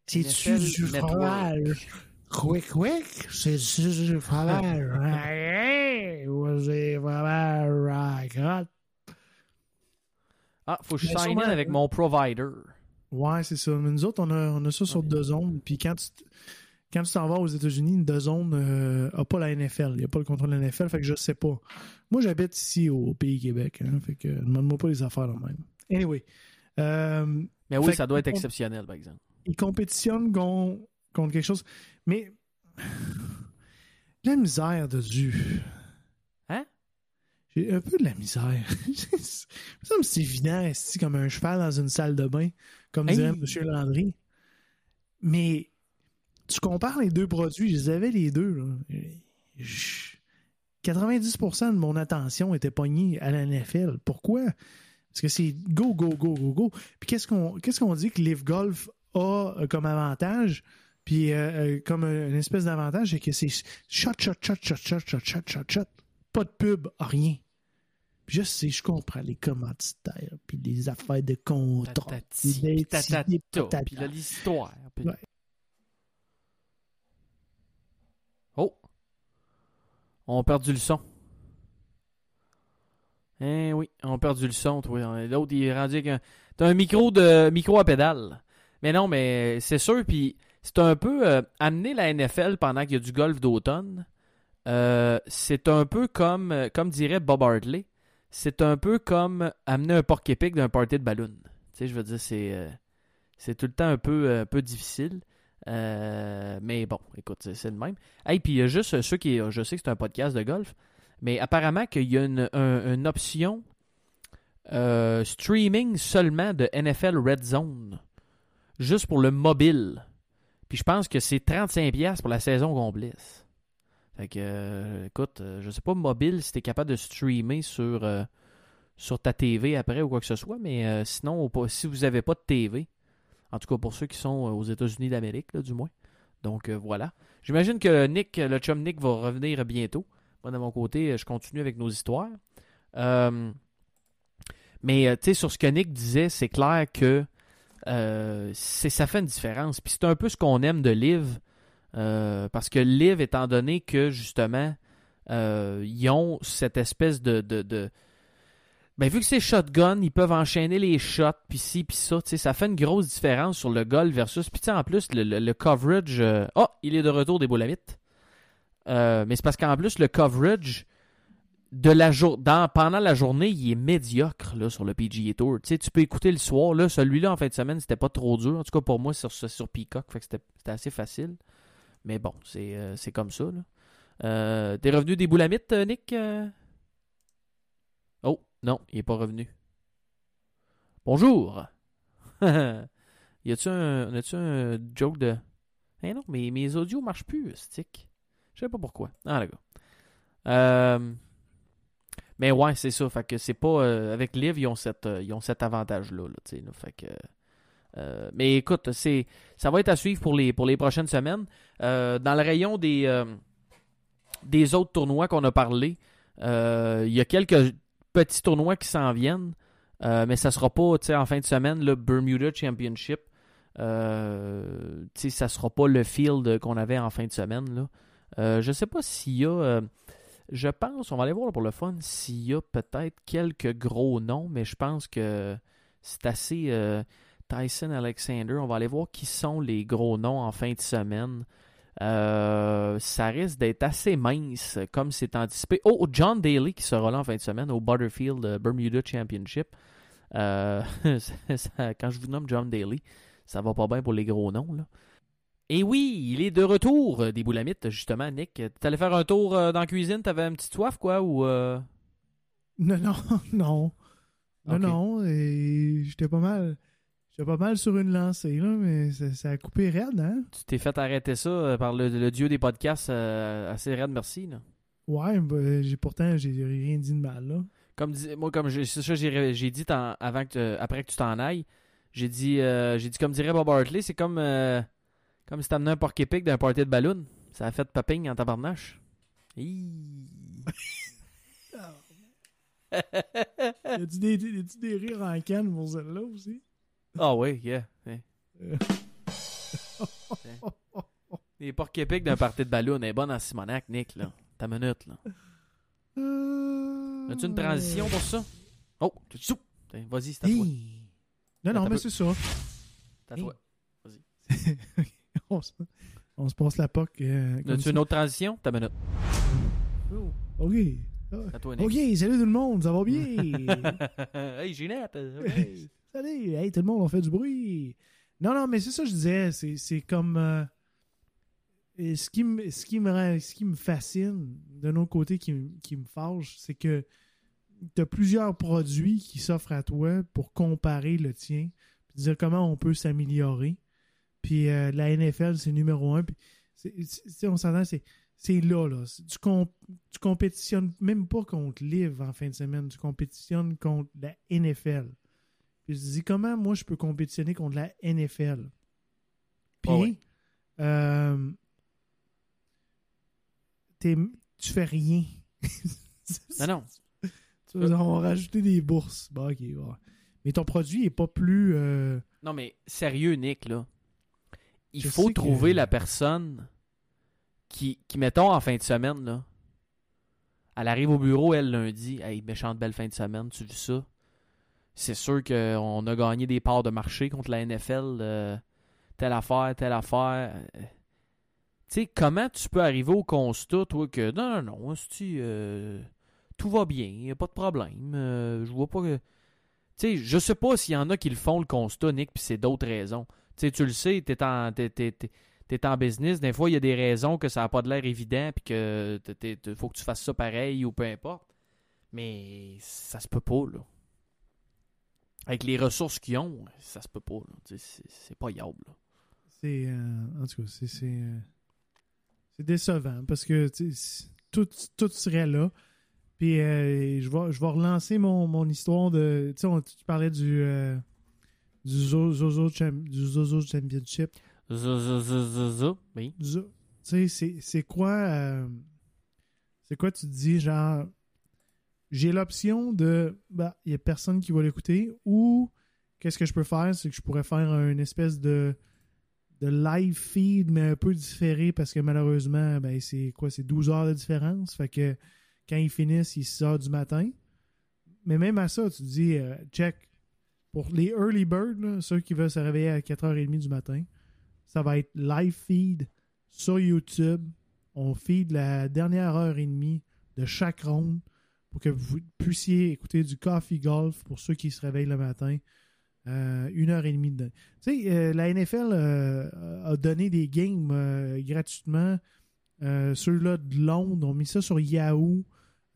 C'est-tu du fromage? Quick, quick, c'est-tu du fromage? C'est fromage à crotte? Ah, faut que je sign in avec mon provider. Ouais, c'est ça. Mais nous autres, on a, on a ça sur deux zones. Puis quand tu quand tu t'en vas aux États-Unis, une deux zones n'a pas la NFL. Il n'y a pas le contrôle de la NFL. Fait que je sais pas. Moi, j'habite ici au pays Québec. Hein, fait que demande-moi pas les affaires de même. Anyway. Euh, Mais oui, ça doit être exceptionnel, par exemple. ils compétitionnent gon- contre quelque chose. Mais la misère de Dieu. J'ai un peu de la misère. Ça me c'est évident, esti, comme un cheval dans une salle de bain, comme Hey! dirait M. Landry. Mais tu compares les deux produits, je les avais les deux. là. Je- 90% de mon attention était pognée à la NFL. Pourquoi? Parce que c'est go, go, go, go, go. Puis qu'est-ce qu'on qu'est-ce qu'on dit que Live Golf a euh, comme avantage? Puis euh, euh, comme euh, une espèce d'avantage, c'est que c'est shot, shot, shot, shot, shot, shot, shot, shot, shot. Pas de pub, rien. Je sais, je comprends les commanditaires, puis les affaires de contrat. Puis l'histoire. puis- Ouais. Oh! On a perdu le son. Eh oui, on a perdu le son, toi. L'autre, il est rendu avec un... T'as un micro de micro à pédale. Mais non, mais c'est sûr, puis c'est un peu... euh, amener la NFL pendant qu'il y a du golf d'automne, euh, c'est un peu comme, euh, comme dirait Bob Hartley, c'est un peu comme amener un porc-épic d'un party de ballon. Tu sais, je veux dire, c'est... euh, c'est tout le temps un peu, un peu difficile. Euh, mais bon, écoute, c'est, le même. Hey, puis il y a juste ceux qui. Je sais que c'est un podcast de golf, mais apparemment qu'il y a une, un- option euh, streaming seulement de NFL Red Zone. Juste pour le mobile. Puis je pense que c'est 35$ pour la saison complète. Fait que, euh, écoute, euh, je sais pas mobile si t'es capable de streamer sur, euh, sur ta TV après ou quoi que ce soit, mais euh, sinon, si vous avez pas de TV, en tout cas pour ceux qui sont aux États-Unis d'Amérique, du moins. Donc voilà. J'imagine que Nick, le chum Nick, va revenir bientôt. Moi, de mon côté, je continue avec nos histoires. Mais tu sais, sur ce que Nick disait, c'est clair que ça fait une différence. Puis c'est un peu ce qu'on aime de Live. Euh, parce que Live, étant donné que justement, euh, ils ont cette espèce de, de, de- ben, vu que c'est shotgun, ils peuvent enchaîner les shots, puis ci, puis ça. Ça fait une grosse différence sur le golf versus. Puis en plus, le, le- coverage. euh, Oh, il est de retour des boulamites. Euh, mais c'est parce qu'en plus, le coverage de la jour... dans, pendant la journée, il est médiocre là, sur le PGA Tour. Tu tu peux écouter le soir. Là, celui-là, en fin de semaine, c'était pas trop dur. En tout cas, pour moi, sur, sur Peacock, c'était assez facile. Mais bon, c'est euh, comme ça. Euh, T'es revenu des boulamites, euh, Nick? Oh, non, il est pas revenu. Bonjour! y a-tu un, un joke de. Eh non, mais mes audios marchent plus, stick. Je sais pas pourquoi. Ah, d'accord. Euh, Mais ouais, c'est ça. Fait que c'est pas. avec Liv, ils ont, cette, ils ont cet avantage-là. Là, là. fait que. Euh, mais écoute, c'est, ça va être à suivre pour les, pour les prochaines semaines. Euh, dans le rayon des, euh, des autres tournois qu'on a parlé, il y a quelques petits tournois qui s'en viennent. Mais ça sera pas, en fin de semaine, le Bermuda Championship. Sais, ça sera pas le field qu'on avait en fin de semaine, là. Je sais pas s'il y a... je pense, on va aller voir pour le fun, s'il y a peut-être quelques gros noms, mais je pense que c'est assez... Tyson Alexander, on va aller voir qui sont les gros noms en fin de semaine. Euh, ça risque d'être assez mince, comme c'est anticipé. Oh, John Daly qui sera là en fin de semaine au Butterfield euh, Bermuda Championship. Euh, ça- quand je vous nomme John Daly, ça va pas bien pour les gros noms. Là. Et oui, il est de retour des boulamites, justement, Nick. T'allais faire un tour dans la cuisine, t'avais une petite soif, quoi, ou... euh, Non, non, non. Non, non. et J'étais pas mal. J'étais pas mal sur une lancée, là, mais ça, ça a coupé raide, hein? Tu t'es fait arrêter ça euh, par le, le dieu des podcasts euh, assez raide, merci. Là. Ouais, ben, j'ai pourtant j'ai rien dit de mal, là. Comme dis- moi, comme j'ai- c'est ça j'ai j'ai dit avant que, après que tu t'en ailles, j'ai dit, euh, j'ai dit comme dirait Bob Hartley, c'est comme, euh, Comme si t'amenais un porc épic d'un party de ballon. Ça a fait popping en tabarnache. Hi. Y a-tu des, des rires en canne pour celle-là aussi? Ah oui, yeah. Euh. Les porc épic d'un party de ballon. Est bonne en Simonac, Nick, là. Ta minute, là. Euh... As-tu une transition pour ça? Oh, tu sous. Vas-y, c'est à toi. Hey. Non, non, mais c'est ça. C'est à toi. on, se, on se passe la POC. Euh, As-tu une autre transition? Ta minute. Oh, OK. C'est à toi, Nick. OK, salut tout le monde, ça va bien? hey, Ginette. Hey, tout le monde, on fait du bruit. Non, non, mais c'est ça que je disais. C'est, comme. euh, ce, qui me, ce, qui me, ce qui me fascine, d'un autre côté, qui, qui me fâche, c'est que tu as plusieurs produits qui s'offrent à toi pour comparer le tien, puis dire comment on peut s'améliorer. Puis euh, la NFL, c'est numéro un. Puis on s'entend, c'est, c'est là. là. Tu, comp- tu compétitionnes même pas contre Live en fin de semaine, tu compétitionnes contre la NFL. Puis je dis, comment moi je peux compétitionner contre la NFL? Puis, Ah euh, t'es- tu fais rien. Non, non. Tu vas on va rajouter des bourses. Bon, ok, ouais. Mais ton produit est pas plus. euh, Non, mais sérieux, Nick, là. Il Je faut que- trouver la personne qui, qui, mettons, en fin de semaine, là. Elle arrive au bureau, elle, lundi. Hey, méchante belle fin de semaine, tu vis ça? C'est sûr qu'on a gagné des parts de marché contre la NFL. euh, telle affaire, telle affaire. Tu sais, comment tu peux arriver au constat, toi, que non, non, non, euh, tout va bien, y a pas de problème. euh, je vois pas que. Tu sais, je sais pas s'il y en a qui le font, le constat, Nick, puis c'est d'autres raisons. Tu tu le sais, t'es en, t'es- t'es en business. Des fois, il y a des raisons que ça n'a pas de l'air évident, puis que faut que tu fasses ça pareil ou peu importe. Mais ça se peut pas, là. Avec les ressources qu'ils ont, ça se peut pas, C'est, pas yable, c'est. euh, en tout cas, c'est. C'est, euh, c'est décevant parce que tout, tout serait là. Puis euh, je, vais, je vais relancer mon, mon histoire de. Tu sais, tu parlais du. euh, du Zo- Zozo, du Zozo Championship. Zo, zo, zo, zo, zo. Oui. Tu sais, c'est- c'est quoi. euh, c'est quoi tu dis, genre. J'ai l'option de. Bah, il y a personne qui va l'écouter. Ou qu'est-ce que je peux faire? C'est que je pourrais faire une espèce de. live feed, mais un peu différé parce que malheureusement, ben, c'est quoi? C'est 12 heures de différence. Fait que quand ils finissent, ils 6 heures du matin. Mais même à ça, tu te dis, euh, check. Pour les early birds, ceux qui veulent se réveiller à 4h30 du matin, ça va être live feed sur YouTube. On feed la dernière heure et demie de chaque ronde pour que vous puissiez écouter du coffee golf pour ceux qui se réveillent le matin. Euh, une heure et demie dedans. Tu sais, euh, la NFL euh, a donné des games gratuitement. Ceux-là de Londres ont mis ça sur Yahoo.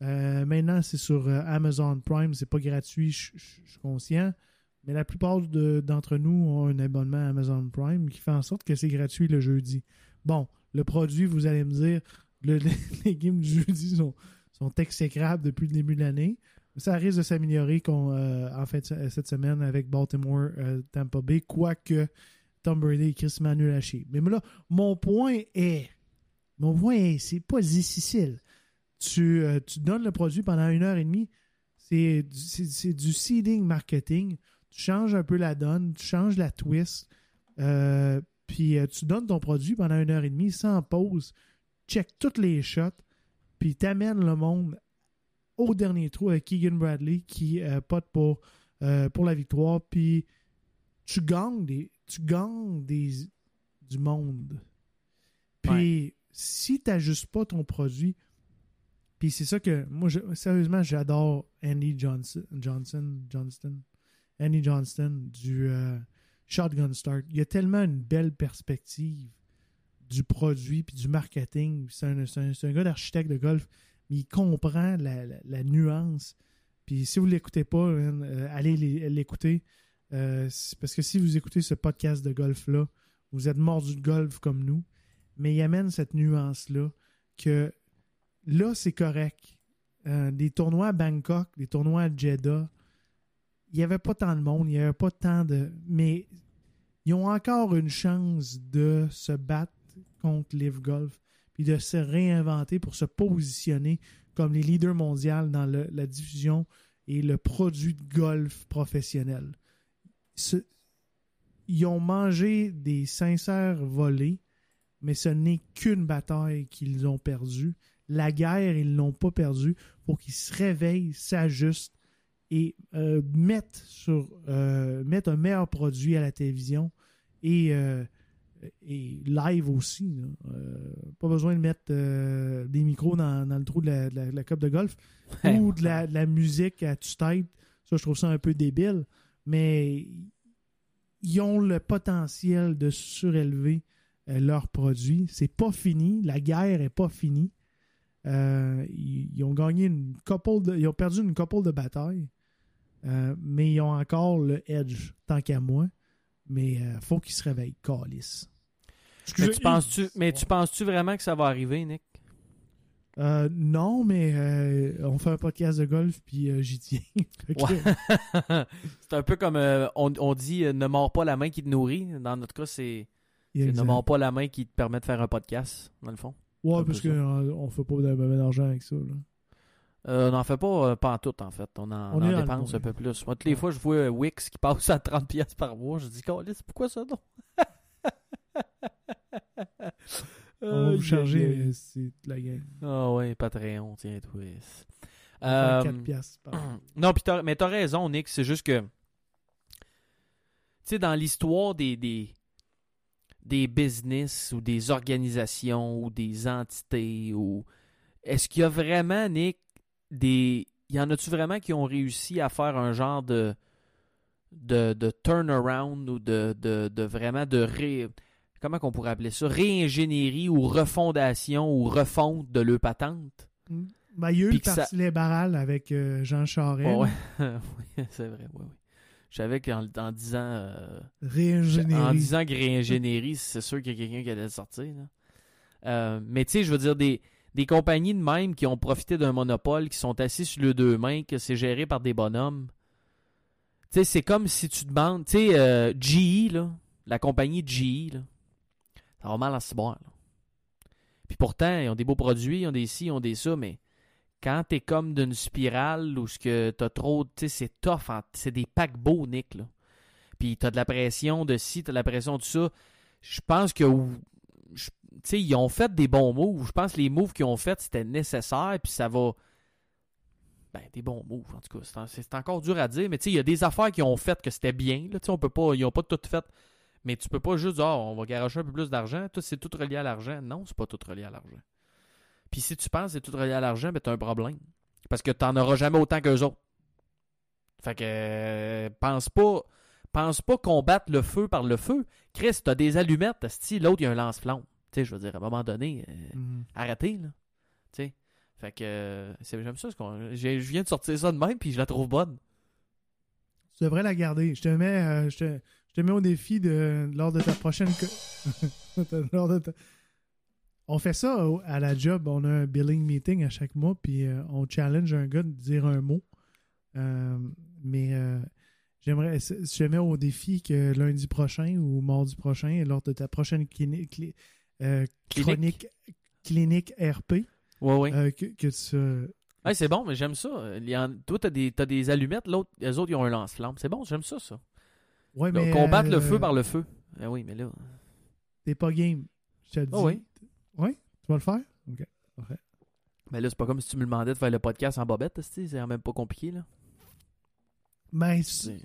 Maintenant, c'est sur Amazon Prime. C'est pas gratuit, je suis conscient. Mais la plupart de- d'entre nous ont un abonnement à Amazon Prime qui fait en sorte que c'est gratuit le jeudi. Bon, le produit, vous allez me dire, le- les games du jeudi sont, sont exécrables depuis le début de l'année. Ça risque de s'améliorer euh, en fait cette semaine avec Baltimore euh, Tampa Bay, quoique Tom Brady et Chris Manuel chier. Mais là, mon point est. Mon point est, c'est pas difficile. Tu, euh, donnes le produit pendant une heure et demie. C'est du, c'est- du seeding marketing. Tu changes un peu la donne, tu changes la twist. puis tu donnes ton produit pendant une heure et demie sans pause. Check toutes les shots. Puis t'amènes le monde au dernier trou avec Keegan Bradley qui euh, pote pour, euh, pour la victoire. Puis tu gagnes des, tu gagnes des, du monde. Puis si tu n'ajustes pas ton produit, puis c'est ça que moi, je- sérieusement, j'adore Andy Johnson, Johnson, Johnston, Andy Johnston du euh, Shotgun Start. Il y a tellement une belle perspective du produit puis du marketing. C'est un, un- un gars d'architecte de golf, mais il comprend la, nuance. Puis si vous ne l'écoutez pas, euh, allez l'é- l'écouter. Euh, parce que si vous écoutez ce podcast de golf-là, vous êtes mordu de golf comme nous. Mais il amène cette nuance-là que là, c'est correct. Euh, des tournois à Bangkok, des tournois à Jeddah, il n'y avait pas tant de monde, il n'y avait pas tant de. Mais ils ont encore une chance de se battre contre Live Golf puis de se réinventer pour se positionner comme les leaders mondiaux dans la diffusion et le produit de golf professionnel. Ils ont mangé des sincères volets, mais ce n'est qu'une bataille qu'ils ont perdue. La guerre, ils l'ont pas perdue. Faut qu'ils se réveillent, s'ajustent et euh, mettent sur euh, mettent un meilleur produit à la télévision et, euh, et live aussi. Euh, pas besoin de mettre euh, des micros dans, dans le trou de la, de la- de la coupe de golf ou de la, de la musique à tue-tête. Ça, je trouve ça un peu débile. Mais ils ont le potentiel de surélever euh, leurs produits. C'est pas fini. La guerre est pas finie. Ils, ils ont gagné une couple de, ils ont perdu une couple de batailles. Mais ils ont encore le edge, tant qu'à moi. Mais il faut qu'ils se réveillent, calice. Mais tu penses-tu, mais tu penses-tu vraiment que ça va arriver, Nick? Euh, non, mais euh, on fait un podcast de golf, puis euh, j'y tiens. C'est un peu comme euh, on, on dit euh, ne mords pas la main qui te nourrit. Dans notre cas, c'est ne mords pas la main qui te permet de faire un podcast, dans le fond. Ouais, parce qu'on fait pas de- d'argent avec ça. Là. Euh, on n'en fait pas, euh, pas en tout, en fait. On en, On on dépense un peu plus. Moi, toutes les Ouais. fois, je vois Wix qui passe à 30$ piastres par mois. Je dis, Câlisse, pourquoi ça, non? On va vous charger, euh, c'est la gang. Ah ouais, Patreon, tiens, twist. Euh, faire 4 piastres par non, puis t'as- mais t'as raison, Nick. C'est juste que, tu sais, dans l'histoire des, des, des business ou des organisations ou des entités, ou est-ce qu'il y a vraiment, Nick, des. Y en a-tu vraiment qui ont réussi à faire un genre de. de, de turnaround ou de, de, de vraiment de ré. Comment qu'on pourrait appeler ça? Réingénierie ou refondation ou refonte de leur patente? Ben, il y a eu le ça- parti libéral avec euh, Jean Charest. Oh, ouais, Oui, c'est vrai, oui, oui. Je savais qu'en en disant, euh, Réingénierie. en disant que réingénierie, c'est sûr qu'il y a quelqu'un qui allait le sortir. là. Euh, mais tu sais, je veux dire, des, des compagnies de même qui ont profité d'un monopole, qui sont assis sur les deux mains, que c'est géré par des bonhommes. Tu sais, c'est comme si tu demandes, tu sais, euh, GE, là, la compagnie GE, là, ça va mal en. Là. Puis pourtant, ils ont des beaux produits, ils ont des ci, ils ont des ça, mais quand t'es comme d'une spirale où ce que t'as trop, tu sais, c'est tough, c'est des paquebots, Nick, là. Puis t'as de la pression de ci, t'as de la pression de ça. Je pense que, sais, ils ont fait des bons moves. Je pense que les moves qu'ils ont fait, c'était nécessaire, puis ça va... Ben, des bons moves, en tout cas. C'est en- C'est encore dur à dire, mais tu il y a des affaires qui ont fait que c'était bien, là. Tu on peut pas... Ils ont pas tout fait... Mais tu peux pas juste dire, Ah, on va garocher un peu plus d'argent. C'est tout relié à l'argent. Non, c'est pas tout relié à l'argent. Puis si tu penses que c'est tout relié à l'argent, ben t'as un problème. Parce que t'en auras jamais autant qu'eux autres. Fait que pense pas pense pas combattre le feu par le feu. Chris, t'as des allumettes, l'autre il y a un lance-flamme. Tu sais, je veux dire, à un moment donné, euh, Mhm. arrêtez, là. Tu sais. Fait que euh, c'est- j'aime ça. Je viens de sortir ça de même, puis je la trouve bonne. Tu devrais la garder. Je te mets, euh, je te, je te mets au défi de, lors de ta prochaine. lors de ta- On fait ça à la job. On a un billing meeting à chaque mois, puis euh, on challenge un gars de dire un mot. Euh, mais j'aimerais, je te mets au défi que lundi prochain ou mardi prochain, lors de ta prochaine clinique, cli- euh, Clinique? chronique clinique RP, Ouais, ouais. euh, que, que tu. c'est bon, mais j'aime ça. Il y en- Toi, t'as des, t'as des allumettes, l'autre, les autres, ils ont un lance-flamme. C'est bon, j'aime ça, ça. ouais, mais, combattre le euh, feu par le feu. Ah oui, mais là. T'es pas game. Je te le dis. Ah oui. Ouais? Tu vas le faire? Ok. Parfait. Mais là, c'est pas comme si tu me demandais de faire le podcast en bobette, c'est quand même pas compliqué, là. Mais C'est-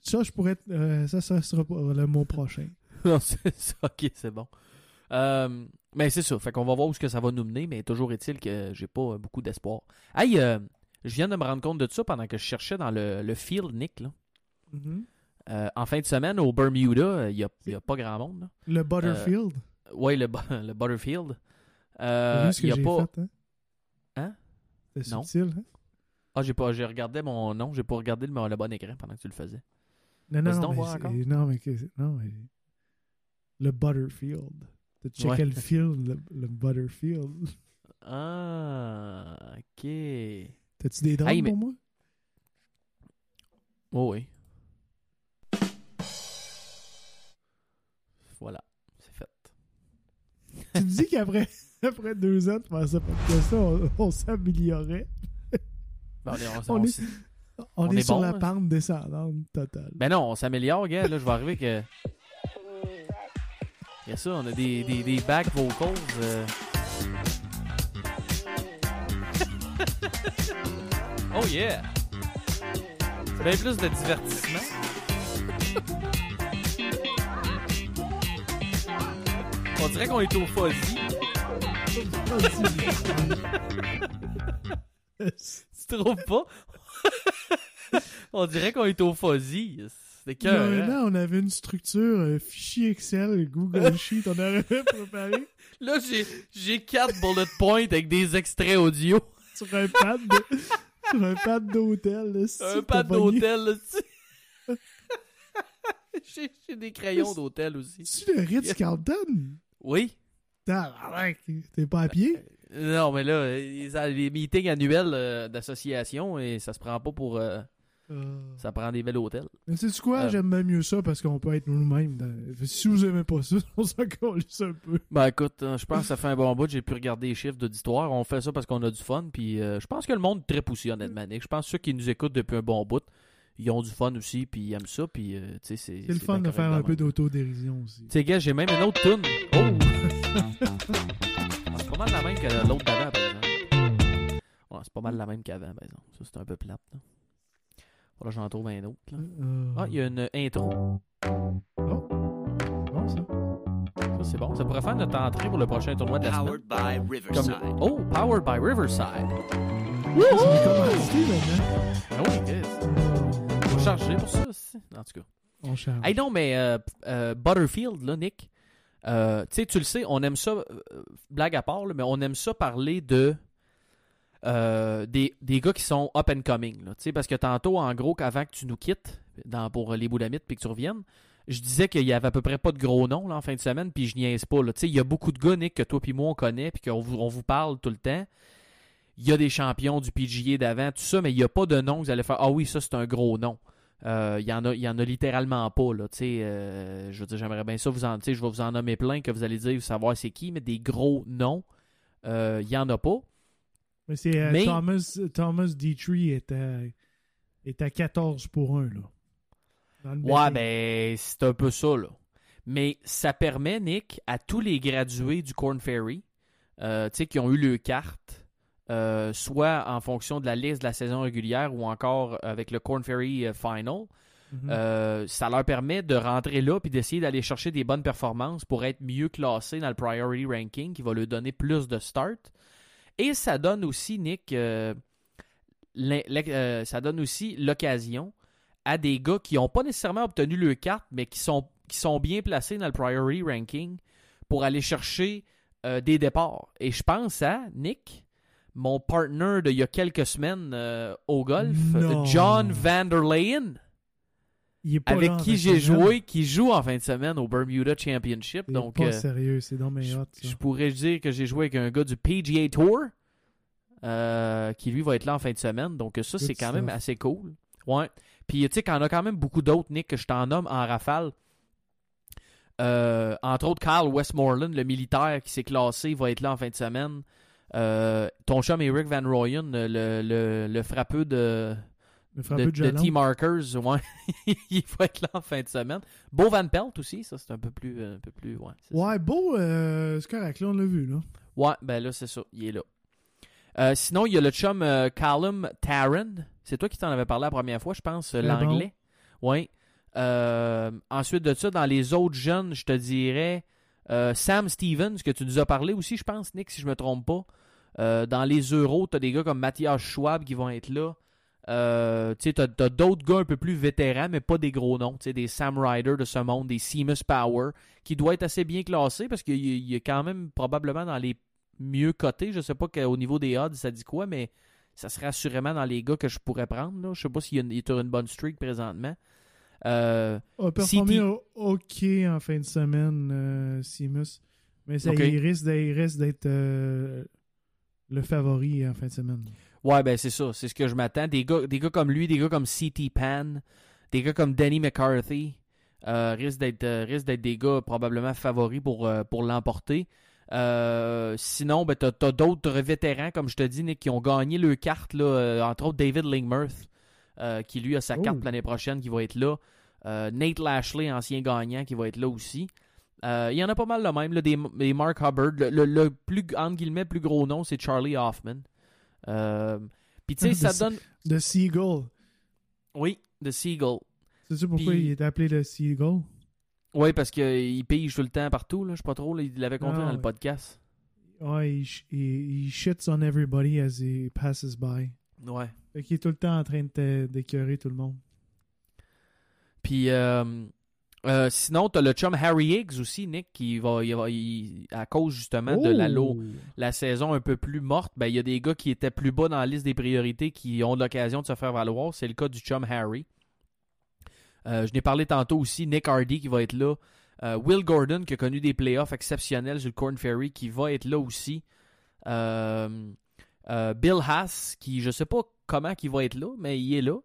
ça, je pourrais. euh, ça, ça sera le mois prochain. Non, c'est ça, ok, c'est bon. Euh, mais c'est ça, fait qu'on va voir où ce que ça va nous mener, mais toujours est-il que j'ai pas euh, beaucoup d'espoir. Hey, euh, je viens de me rendre compte de ça pendant que je cherchais dans le, le field, Nick, là. Mhm. Euh, en fin de semaine, au Bermuda, il n'y a, y a pas grand monde, là. Le Butterfield? Ouais, le, le Butterfield. Euh, vu ce que y a pas... fait, hein? Hein? C'est subtil, hein? Ah, j'ai pas... J'ai regardé mon... Non, j'ai pas regardé le, le bon écran pendant que tu le faisais. Non, non, non, mais non, mais non, mais le Butterfield de checker ouais. le field, le, Butterfield. Ah, ok. T'as-tu des drones hey, mais... pour moi? Oh oui. Voilà, c'est fait. Tu me dis qu'après après deux ans on, on s'améliorait? Ben, on, est, sur bon, la hein. pente descendante totale. Ben non, on s'améliore, gars. Là, je vais arriver que. Il y a ça, on a des, des, des back vocals. euh. oh yeah! C'est bien plus de divertissement. on dirait qu'on est au fuzzy. Tu trouves pas? on dirait qu'on est au fuzzy. An, on avait une structure, un fichier Excel, Google Sheet, on aurait préparé Là, j'ai, j'ai quatre bullet points avec des extraits audio. sur un pad de- sur un pad d'hôtel. là, si, Un pad d'hôtel, là, tu j'ai, j'ai des crayons d'hôtel aussi. C'est le Ritz-Carlton? Oui. T'es pas à pied? Non, mais là, les, les meetings annuels euh, d'association, et ça se prend pas pour... euh, Euh, ça prend des belles hôtels. Mais sais-tu quoi? Euh. J'aime bien mieux ça parce qu'on peut être nous-mêmes. dans- Si vous aimez pas ça, on s'en un peu. Ben écoute, euh, je pense que ça fait un bon bout. J'ai pu regarder les chiffres d'auditoire. On fait ça parce qu'on a du fun. Puis euh, je pense que le monde est très poussé, honnêtement. Je pense que ceux qui nous écoutent depuis un bon bout, ils ont du fun aussi. Puis ils aiment ça. Puis euh, tu sais, c'est. C'est le fun de faire un peu même. d'autodérision aussi. Tu sais, gars, j'ai même une autre tune. Oh! c'est pas mal la même que l'autre d'avant, par exemple. Ouais, c'est pas mal la même qu'avant, par exemple. Ça, c'est un peu plate. Là. Voilà, j'en trouve un autre. Là. Euh, Ah, il y a une intro. Oh, c'est bon ça. Ça, c'est bon. Ça pourrait faire notre entrée pour le prochain tournoi de la semaine. Powered by Riverside. Oh, Powered by Riverside. Maintenant. Ah oui, Chris. Faut charger pour ça, aussi. En tout cas. On charge. Hey non, mais euh, euh, Butterfield, là, Nick, euh, tu sais, tu le sais, on aime ça, euh, blague à part, là, mais on aime ça parler de euh, des, des gars qui sont up and coming. Là, parce que tantôt, en gros, qu'avant que tu nous quittes dans, pour les boulamites puis que tu reviennes, je disais qu'il y avait à peu près pas de gros noms en fin de semaine, puis je niaise pas. Il y a beaucoup de gars, Nick, que toi puis moi on connaît, puis qu'on vous, on vous parle tout le temps. Il y a des champions du PGA d'avant, tout ça, mais il n'y a pas de nom que vous allez faire Ah oui, ça c'est un gros nom. Euh, Il y, en a, y en a littéralement pas. Là, euh, je veux dire, j'aimerais bien ça. Vous en, je vais vous en nommer plein que vous allez dire savoir c'est qui, mais des gros noms, euh, il n'y en a pas. Mais c'est euh, Mais- Thomas, Thomas Dietrich est à, est à 14 pour 1 là. Dans le Ouais, betting. ben, c'est un peu ça, là. Mais ça permet, Nick, à tous les gradués du Corn Ferry, euh, tu sais, qui ont eu le carte, euh, soit en fonction de la liste de la saison régulière ou encore avec le Corn Ferry euh, Final, Mhm. euh, ça leur permet de rentrer là puis d'essayer d'aller chercher des bonnes performances pour être mieux classés dans le priority ranking qui va leur donner plus de start. Et ça donne aussi, Nick, euh, euh, ça donne aussi l'occasion à des gars qui n'ont pas nécessairement obtenu le carte, mais qui sont, qui sont bien placés dans le priority ranking pour aller chercher euh, des départs. Et je pense à Nick, mon partner d'il y a quelques semaines au golf. John Vanderleyen Il est pas là avec qui j'ai joué, qui joue en fin de semaine au Bermuda Championship. Donc, pas euh, sérieux, c'est dans mes je, hot, ça. je pourrais dire que j'ai joué avec un gars du PGA Tour, euh, qui lui va être là en fin de semaine. Donc, ça, c'est quand même assez cool. Ouais. Puis, tu sais, qu'on a quand même beaucoup d'autres, Nick, que je t'en nomme en rafale. Euh, entre autres, Kyle Westmoreland, le militaire qui s'est classé, va être là en fin de semaine. Ton chum Eric Van Royen, le, le, le frappeux de, Le de. T-Markers, ouais. il va être là en fin de semaine. Beau Van Pelt aussi, ça c'est un peu plus. euh, Un peu plus ouais. Ouais, beau, euh, c'est correct, là, on l'a vu, là. Ouais, ben là, c'est ça, il est là. Euh, sinon, il y a le chum euh, Callum Tarrant. C'est toi qui t'en avais parlé la première fois, je pense, euh, Très l'anglais. Ouais. Ensuite de ça, dans les autres jeunes, je te dirais Sam Stevens, que tu nous as parlé aussi, je pense, Nick, si je me trompe pas. Dans les euros, tu as des gars comme Mathias Schwab qui vont être là. Euh, tu t'as d'autres gars un peu plus vétérans, mais pas des gros noms. Tu sais, des Sam Ryder de ce monde, des Seamus Power, qui doit être assez bien classé parce qu'il il- il est quand même probablement dans les mieux cotés. Je sais pas qu'au niveau des odds, ça dit quoi, mais ça serait assurément dans les gars que je pourrais prendre. Là. Je sais pas s'il est sur une bonne streak présentement. Euh, A performé au- OK en fin de semaine, euh, Seamus. Mais ça, il risque d'être, euh, le favori en fin de semaine. Ouais, ben c'est ça. C'est ce que je m'attends. Des gars, des gars comme lui, des gars comme C.T. Pan, des gars comme Danny McCarthy euh, risquent d'être euh, risquent d'être des gars probablement favoris pour, euh, pour l'emporter. Euh, sinon, ben, tu as, d'autres vétérans, comme je te dis, Nick, qui ont gagné le carte, là, entre autres David Lingmerth, euh, qui lui a sa carte Oh. l'année prochaine, qui va être là. Nate Lashley, ancien gagnant, qui va être là aussi. Il y en a pas mal le même, là, des, des Mark Hubbard. Le, le- le plus, entre guillemets, plus gros nom, c'est Charlie Hoffman. Euh, Puis tu sais, ça The- donne... The Seagull. Oui, The Seagull. Sais-tu pourquoi il est appelé le Seagull? Oui, parce qu'il pige tout le temps partout. Là. Je sais pas trop. là, il l'avait compris Ah, dans le podcast. Ouais, il, il, il shits on everybody as he passes by. Ouais. Fait qu'il est tout le temps en train de d'écœurer tout le monde. Puis euh, euh, sinon, t'as le chum Harry Higgs aussi, Nick, qui va, il va il- à cause justement de la, Oh! la saison un peu plus morte, ben il y a des gars qui étaient plus bas dans la liste des priorités qui ont l'occasion de se faire valoir. C'est le cas du chum Harry. Euh, je n'ai parlé tantôt aussi, Nick Hardy qui va être là. Euh, Will Gordon qui a connu des playoffs exceptionnels sur le Corn Ferry qui va être là aussi. Bill Haas qui je sais pas comment il va être là, mais il est là.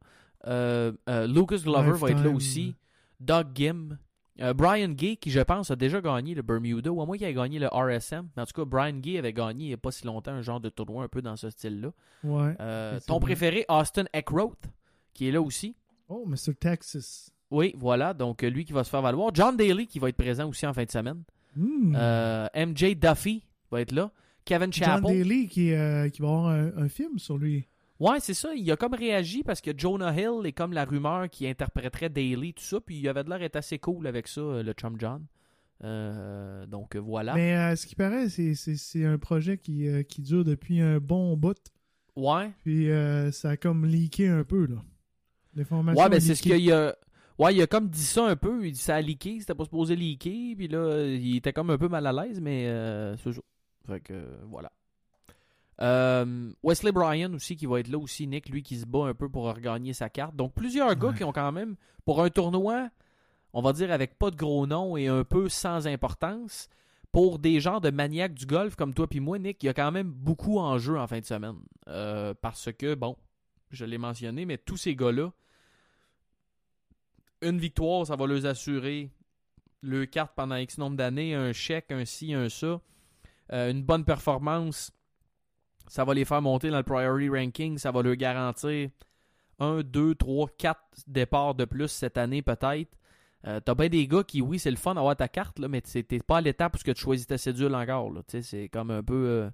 Lucas Glover va être là aussi. Doug Gim. Euh, Brian Gay, qui je pense a déjà gagné le Bermuda, ou à moins qu'il ait gagné le RSM. Mais en tout cas, Brian Gay avait gagné il n'y a pas si longtemps un genre de tournoi un peu dans ce style-là. Ouais. Euh, ton préféré, Austin Eckroth, qui est là aussi. Oh, Mr. Texas. Oui, voilà. Donc, euh, lui qui va se faire valoir. John Daly, qui va être présent aussi en fin de semaine. Hmm. Euh, MJ Duffy va être là. Kevin John Chappell. Daly qui, qui va avoir un, un film sur lui. Ouais, c'est ça. Il a comme réagi parce que Jonah Hill est comme la rumeur qui interpréterait Daly, tout ça. Puis il avait de l'air d'être assez cool avec ça, euh, le chum John. Euh, donc euh, voilà. Mais euh, ce qui paraît, c'est- c'est c'est un projet qui, euh, qui dure depuis un bon bout. Ouais. Puis euh, ça a comme leaké un peu, là. L'information Ouais, ben a c'est ce qu'il a. Ouais, il a comme dit ça un peu. Il dit ça a leaké, c'était pas supposé leaker. Puis là, il était comme un peu mal à l'aise, mais c'est ça. Fait que voilà. Euh, Wesley Bryan aussi qui va être là aussi, Nick, lui qui se bat un peu pour regagner sa carte. Donc plusieurs gars qui ont quand même, pour un tournoi, on va dire avec pas de gros noms et un peu sans importance, pour des gens de maniaques du golf comme toi puis moi, Nick, il y a quand même beaucoup en jeu en fin de semaine. Euh, parce que, bon, je l'ai mentionné, mais tous ces gars-là, une victoire, ça va leur assurer le carte pendant X nombre d'années, un chèque, un ci, un ça. Euh, une bonne performance, ça va les faire monter dans le priority ranking, ça va leur garantir 1, 2, 3, 4 départs de plus cette année peut-être. Euh, T'as bien des gars qui, oui, c'est le fun d'avoir ta carte, là, mais t'es pas à l'étape où ce que tu choisis ta cédule encore. C'est comme un peu. euh,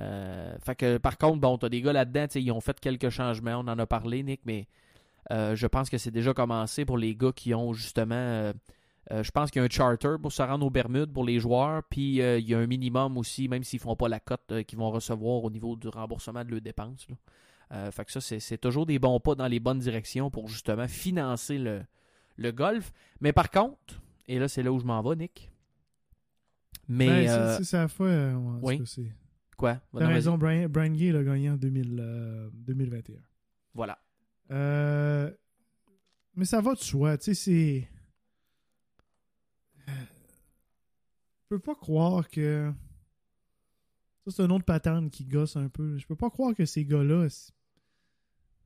euh, fait que par contre, bon, t'as des gars là-dedans, ils ont fait quelques changements, on en a parlé, Nick, mais je pense que c'est déjà commencé pour les gars qui ont justement. Euh, je pense qu'il y a un charter pour se rendre aux Bermudes pour les joueurs, puis euh, il y a un minimum aussi, même s'ils font pas la cote euh, qu'ils vont recevoir au niveau du remboursement de leurs dépenses. fait que ça, c'est toujours des bons pas dans les bonnes directions pour justement financer le, le golf. Mais par contre, et là, c'est là où je m'en vais, Nick. Mais. Ben, c'est- sa fois. en oui. cas, quoi? T'as raison, Brian, Brian Gay l'a gagné en 2000, euh, 2021. Voilà. Mais ça va de soi, tu sais, c'est. Peux pas croire que. Ça, c'est un autre patente qui gosse un peu. Je peux pas croire que ces gars-là.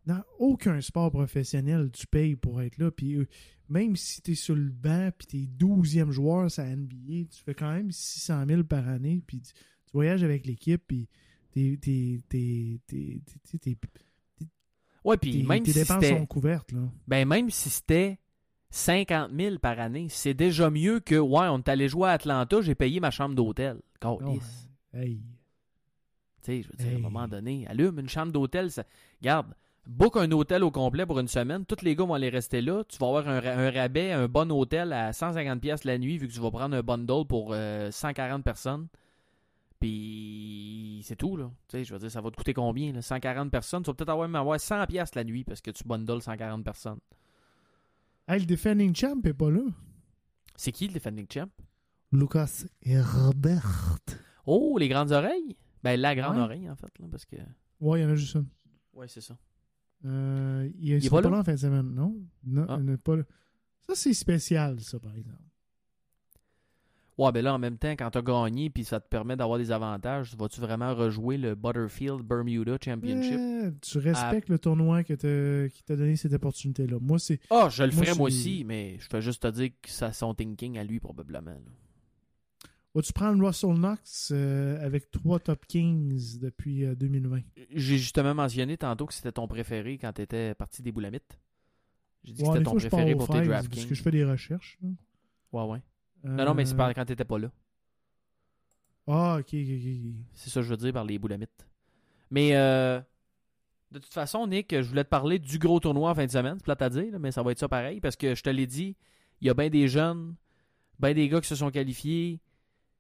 Dans aucun sport professionnel, tu payes pour être là. Puis euh, même si t'es sur le banc, puis t'es 12e joueur la NBA, tu fais quand même 600 000 par année. Puis tu, tu voyages avec l'équipe, puis t'es. t'es- t'es- t'es- t'es- t'es- Ouais, puis tes- même tes si dépenses c'était. sont couvertes, là. Ben, même si c'était 50 000 par année, c'est déjà mieux que, ouais, on est allé jouer à Atlanta, j'ai payé ma chambre d'hôtel. Câlisse. Ouais. Hey. Tu sais, je veux dire, à un moment donné, allume une chambre d'hôtel. Ça... Garde, book un hôtel au complet pour une semaine. Tous les gars vont aller rester là. Tu vas avoir un, ra- un rabais, un bon hôtel à 150$ piastres la nuit, vu que tu vas prendre un bundle pour euh, 140 personnes. Puis c'est tout, là. Tu sais, je veux dire, ça va te coûter combien, là? 140 personnes. Tu vas peut-être avoir, même avoir 100$ piastres la nuit parce que tu bundles 140 personnes. Hey, le defending champ est pas là. C'est qui le defending champ? Lucas et Robert. Oh, les grandes oreilles? Ben, la grande Ouais. oreille, en fait, là, parce que... Ouais, il y en a juste un. Ouais, c'est ça. Euh, il est est pas, pas là? là en fin de semaine, non? Non, Ah. il n'est pas là. Ça, c'est spécial, ça, par exemple. Ouais, ben là, en même temps, quand t'as gagné puis ça te permet d'avoir des avantages, vas-tu vraiment rejouer le Butterfield Bermuda Championship? Euh, tu respectes le tournoi que qui t'a donné cette opportunité-là. Moi, c'est. Ah, je le moi, ferais moi aussi, mais je fais juste te dire que ça son thinking à lui, probablement. là. Vas-tu prendre Russell Knox euh, avec trois top 15 depuis euh, 2020? J'ai justement mentionné tantôt que c'était ton préféré quand tu étais parti des Boulamites. J'ai dit que c'était ton fois, préféré pour tes DraftKings. Parce que je fais des recherches. là. Ouais, ouais. Non, non, mais c'est Euh, pas quand t'étais pas là. Ah, ok, ok, ok. C'est ça que je veux dire par les boulamites. Mais euh, de toute façon, Nick, je voulais te parler du gros tournoi en fin de semaine. C'est plate à dire, là, mais ça va être ça pareil. Parce que je te l'ai dit, il y a bien des jeunes, bien des gars qui se sont qualifiés.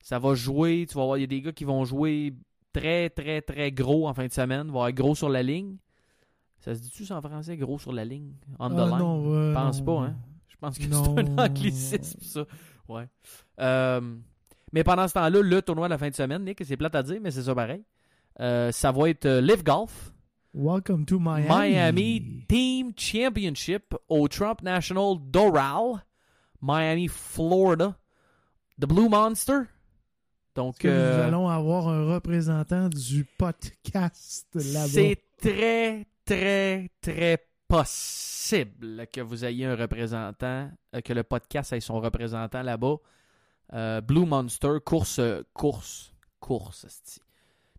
Ça va jouer. Tu vas voir, il y a des gars qui vont jouer très, très, très gros en fin de semaine. Vont être gros sur la ligne. Ça se dit-tu ça en français, gros sur la ligne? On the Ah, line? non, euh, pense non. pas, hein? Je pense que c'est un anglicisme, ça. Ouais. Euh, mais pendant ce temps-là, le tournoi de la fin de semaine, Nick, c'est plate à dire, mais c'est ça pareil. Euh, ça va être euh, Live Golf, Welcome to Miami. Miami Team Championship au Trump National Doral, Miami, Florida. The Blue Monster. Donc, que euh, nous allons avoir un représentant du podcast là-bas. c'est très, très, très possible que vous ayez un représentant, euh, que le podcast ait son représentant là-bas. Euh, Blue Monster, course, course, course,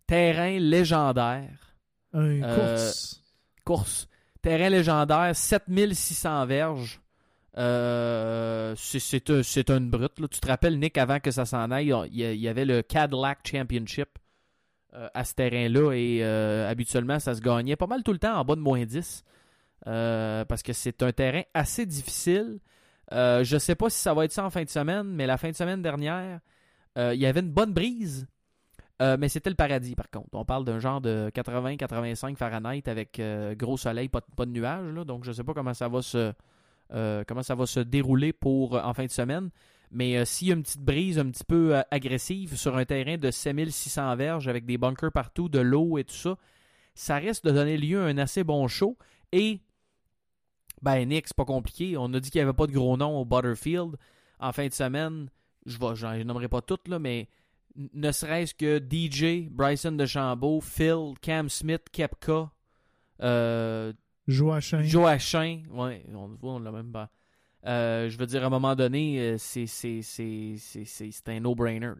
terrain légendaire, Un Euh, course. course, terrain légendaire, 7600 verges. Euh, c'est- c'est un- une brute. là. Tu te rappelles, Nick, avant que ça s'en aille, il y a- il y avait le Cadillac Championship euh, à ce terrain-là et euh, habituellement, ça se gagnait pas mal tout le temps en bas de moins 10 euh, parce que c'est un terrain assez difficile. Euh, je sais pas si ça va être ça en fin de semaine, mais la fin de semaine dernière, euh, il y avait une bonne brise. Mais c'était le paradis, par contre. On parle d'un genre de 80-85 Fahrenheit avec gros soleil, pas, de- nuages. donc, je ne sais pas comment ça va se, comment ça va se dérouler pour en fin de semaine. Mais euh, s'il y a une petite brise un petit peu agressive sur un terrain de 7600 verges avec des bunkers partout, de l'eau et tout ça, ça risque de donner lieu à un assez bon show. Et, ben, Nick, c'est pas compliqué. On a dit qu'il n'y avait pas de gros noms au Butterfield. En fin de semaine, je je nommerai pas toutes, là, mais ne serait-ce que DJ, Bryson DeChambeau, Phil, Cam Smith, Kepka, euh, Joachim. Joachim, ouais, on le voit, on l'a même pas. Euh, je veux dire, à un moment donné, euh, c'est c'est- c'est- c'est- c'est- c'est un no-brainer.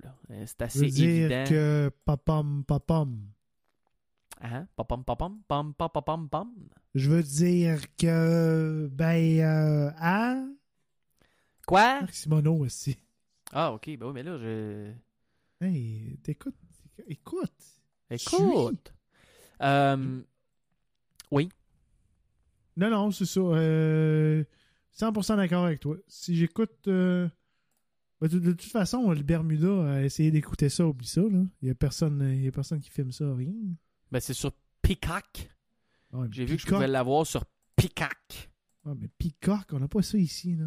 C'est Je assez veux dire évident. que papam, papam. Hein? Papam, pam, pam, pam, pam. Je veux dire que, ben, euh, hein? Quoi? Marc Simoneau aussi. Ah, ok, ben oui, mais là, je. Hey, t'écoutes. Écoute. Écoute. Euh, Non, non, c'est ça. Euh, 100% d'accord avec toi. Si j'écoute. euh, ben, de, de toute façon, le Bermuda a essayé d'écouter ça, oublie ça. Là. Il n'y a, personne- il y a personne qui filme ça, rien. Ben, c'est sur Peacock. Ouais, J'ai vu que je pouvais l'avoir sur Peacock. Ah, mais Peacock, on n'a pas ça ici. là.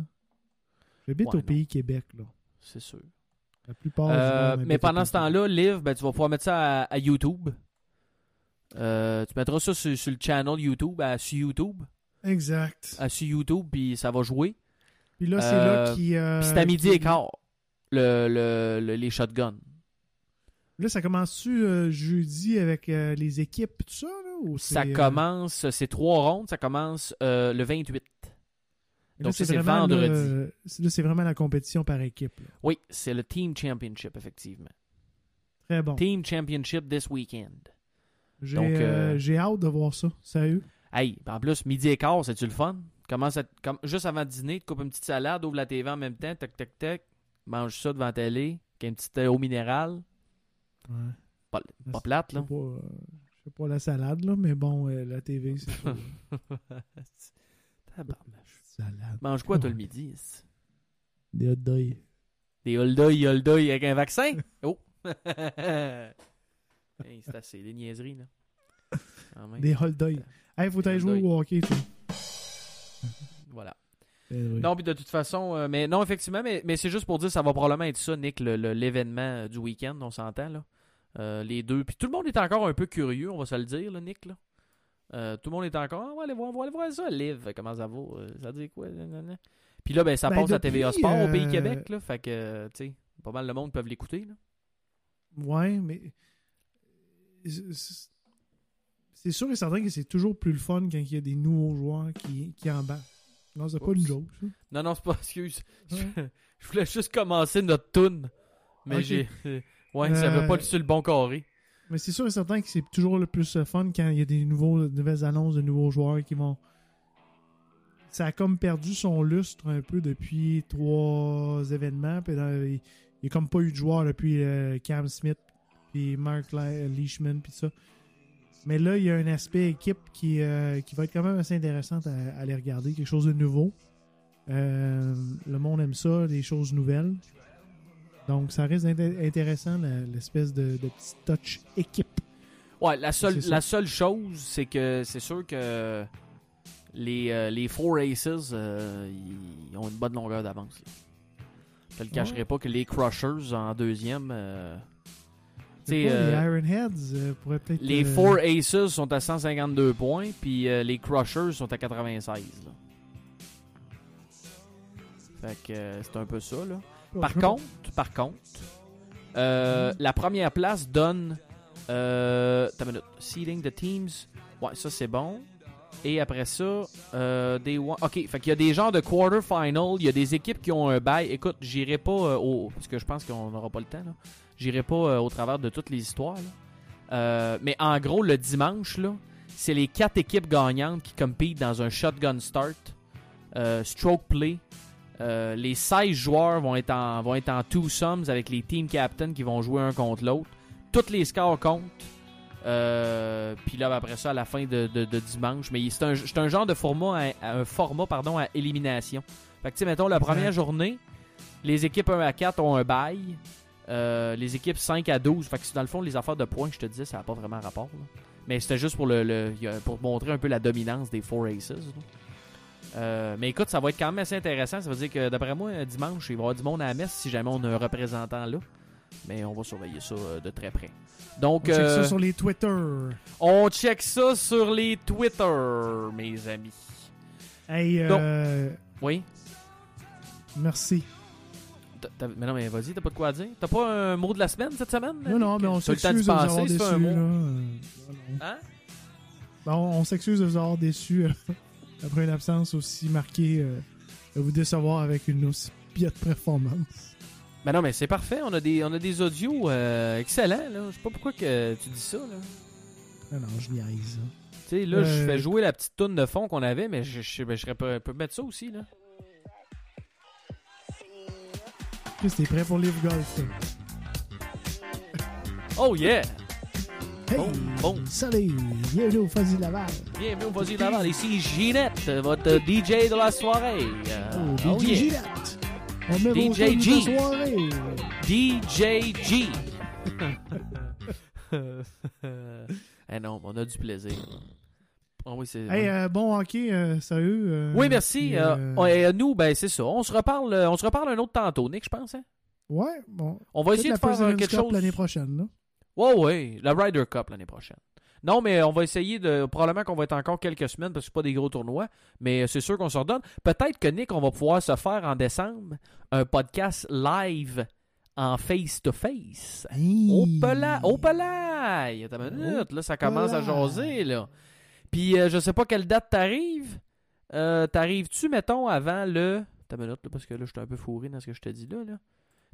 J'habite Ouais, au non. pays Québec. Là. C'est sûr. La plupart Euh, mais pendant ce temps-là, Liv, ben, tu vas pouvoir mettre ça à, à YouTube. Euh, tu mettras ça sur, sur le channel YouTube, à, sur YouTube. Exact. À, sur YouTube, puis ça va jouer. Puis là, c'est Euh, là qui. euh, Puis c'est à midi et quart, le, le- le- les shotguns. Là, ça commence-tu euh, jeudi avec euh, les équipes et tout ça? Là, ou Ça euh, commence, c'est trois rondes, ça commence le 28. là, Donc ça, c'est vendredi. le- Là, c'est vraiment la compétition par équipe. là. Oui, c'est le Team Championship, effectivement. Très bon. Team Championship this weekend. J'ai donc, euh, j'ai hâte de voir ça. Sérieux? Hey, en plus, midi et quart, c'est-tu le fun? Commence à- comme, juste avant de dîner, tu coupes une petite salade, ouvre la TV en même temps, tac, tac, tac, mange ça devant la télé, avec une petite eau minérale. Ouais. Pas, plate, là. pas, euh, je sais pas la salade, là, mais bon, euh, la TV, c'est pas- Tabarnache. salade. Mange quoi, toi, le midi? Des hot dogs. Des holdoy, holdoy avec un vaccin? Oh! Hey, c'est assez, des niaiseries, là. Même. Des hot dogs. Hey, faut aller hot jouer dogs. au hockey. Voilà. Eh oui. Non, puis de toute façon, euh, mais non, effectivement, mais, mais c'est juste pour dire, ça va probablement être ça, Nick, le- le- l'événement euh, du week-end, on s'entend, là. Euh, les deux. Puis tout le monde est encore un peu curieux, on va se le dire, là, Nick, là. Euh, tout le monde est encore, on va aller voir, on va aller voir ça, Liv, comment ça va, euh, ça dit quoi, nanana. Puis là, ben, ça Ben, passe à TVA Sport au Pays Québec, là, fait que, tu sais, pas mal de monde peuvent l'écouter, là. Ouais, mais. c'est- C'est sûr et certain que c'est toujours plus le fun quand il y a des nouveaux joueurs qui, qui embarquent. Non, c'est pas une joke, ça. Non, non, c'est pas, excuse. Je voulais juste commencer notre tune Mais Ok. j'ai. Ouais, ça Euh, veut pas sur le bon carré. Mais c'est sûr et certain que c'est toujours le plus euh, fun quand il y a des nouveaux, de nouvelles annonces de nouveaux joueurs qui vont. Ça a comme perdu son lustre un peu depuis trois événements. Puis dans- il n'y a comme pas eu de joueurs depuis euh, Cam Smith, puis Mark Le- Leishman, puis ça. Mais là, il y a un aspect équipe qui, euh, qui va être quand même assez intéressant à, à aller regarder. Quelque chose de nouveau. Euh, le monde aime ça, des choses nouvelles. Donc, ça reste int- intéressant, l'espèce de, de petit touch équipe. Ouais, la seule, la seule chose, c'est que c'est sûr que les, euh, les Four Aces, ils ont une bonne longueur d'avance. Je te le cacherai pas que les Crushers en deuxième. Quoi, euh, les Ironheads euh, pourraient peut-être. les euh, Four Aces sont à 152 points, puis les Crushers sont à 96. là. Fait que c'est un peu ça, là. Par contre, par contre, la première place donne. Euh, minute. Seeding the teams. Ouais, ça c'est bon. Et après ça, euh, des one- Ok, fait qu'il y a des genres de quarter final. Il y a des équipes qui ont un bail. Écoute, j'irai pas euh, au. Parce que je pense qu'on n'aura pas le temps, là. J'irai pas euh, au travers de toutes les histoires, là. Euh, mais en gros, le dimanche, là, c'est les quatre équipes gagnantes qui compitent dans un shotgun start, euh, stroke play. Les 16 joueurs vont être en, vont être en two-sums avec les team captains qui vont jouer un contre l'autre. Tous les scores comptent. Puis là, après ça, à la fin de, de- de dimanche. Mais c'est un, c'est un genre de format, à- à- un format pardon, à élimination. Fait que, tu sais, mettons, la première journée, les équipes 1 à 4 ont un bail. Euh, les équipes 5 à 12. Fait que dans le fond, les affaires de points, je te disais, ça n'a pas vraiment rapport. là. Mais c'était juste pour, le, pour montrer un peu la dominance des Four Aces. Euh, mais écoute, ça va être quand même assez intéressant. Ça veut dire que d'après moi, dimanche, il va y avoir du monde à la messe si jamais on a un représentant là. Mais on va surveiller ça euh, de très près. Donc, On check euh, ça sur les Twitter. on check ça sur les Twitter, mes amis. Hey, euh, Oui? merci. T'as- mais non, mais vas-y, t'as pas de quoi dire? T'as pas un mot de la semaine cette semaine? Non, non, mais on T'as le temps s'excuse de vous penser, avoir c'est déçu. pas un là. mot. Hein? Bon, on s'excuse de vous avoir déçu après une absence aussi marquée, euh, de vous décevoir avec une aussi piètre performance. Ben non, mais c'est parfait. On a des, on a des audios euh, excellents. Là. Je sais pas pourquoi que tu dis ça. Là. Ah non, je niaise. hein. Tu sais, là, je Euh, fais jouer la petite toune de fond qu'on avait, mais je, je, ben, je serais pas- peux mettre ça aussi. là. T'es prêt pour Live Golf? Oh yeah! Hey, Bon, bon. salut, bienvenue au Fuzzy Laval. Bienvenue au Laval. Ici Ginette, votre DJ de la soirée. Euh, Oh, oh DJ yeah. Gillette. On met vos DJ G. de soirée. DJ G. eh non, on a du plaisir. Ah oui, c'est. Hey, euh, bon hockey, euh, sérieux. euh, oui, merci. Euh, et, nous, ben c'est ça. On se reparle, on se reparle un autre tantôt, Nick, je pense. Hein? Ouais, bon. On va essayer de faire quelque Cup chose. l'année prochaine, là. Ouais, ouais, la Ryder Cup l'année prochaine. Non, mais on va essayer de. Probablement qu'on va être encore quelques semaines parce que c'est pas des gros tournois. Mais c'est sûr qu'on se redonne. Peut-être que Nick, on va pouvoir se faire en décembre un podcast live en face-to-face. Au pela, au minute, là, ça commence à jaser, là. Puis, euh, je sais pas quelle date t'arrives. Euh, T'arrives-tu, mettons, avant le. Une minute, là, parce que là, je suis un peu fourré dans ce que je te dis là. là.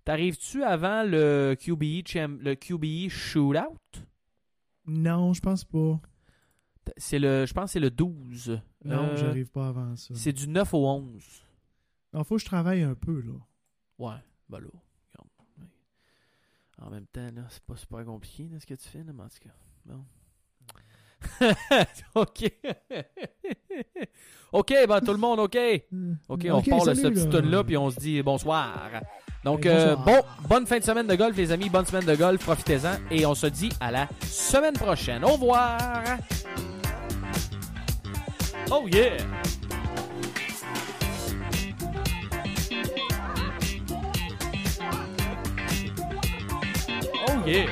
T'arrives-tu avant le QBE, cham- le QBE Shootout? Non, je pense pas. C'est le, je pense que c'est le 12. Non, Euh, j'arrive pas avant ça. C'est du 9 au 11. Il faut que je travaille un peu, là. Ouais, ben là. En même temps, là, c'est pas super compliqué, là, ce que tu fais, là, mais en tout cas, bon. ok. ok, ben tout le monde, ok. Ok, on Ok, part le salut, ce petit là. tune là puis on se dit bonsoir. Donc, Et euh, bon, bonne fin de semaine de golf, les amis. Bonne semaine de golf. Profitez-en. Et on se dit à la semaine prochaine. Au revoir. Oh yeah. Oh yeah.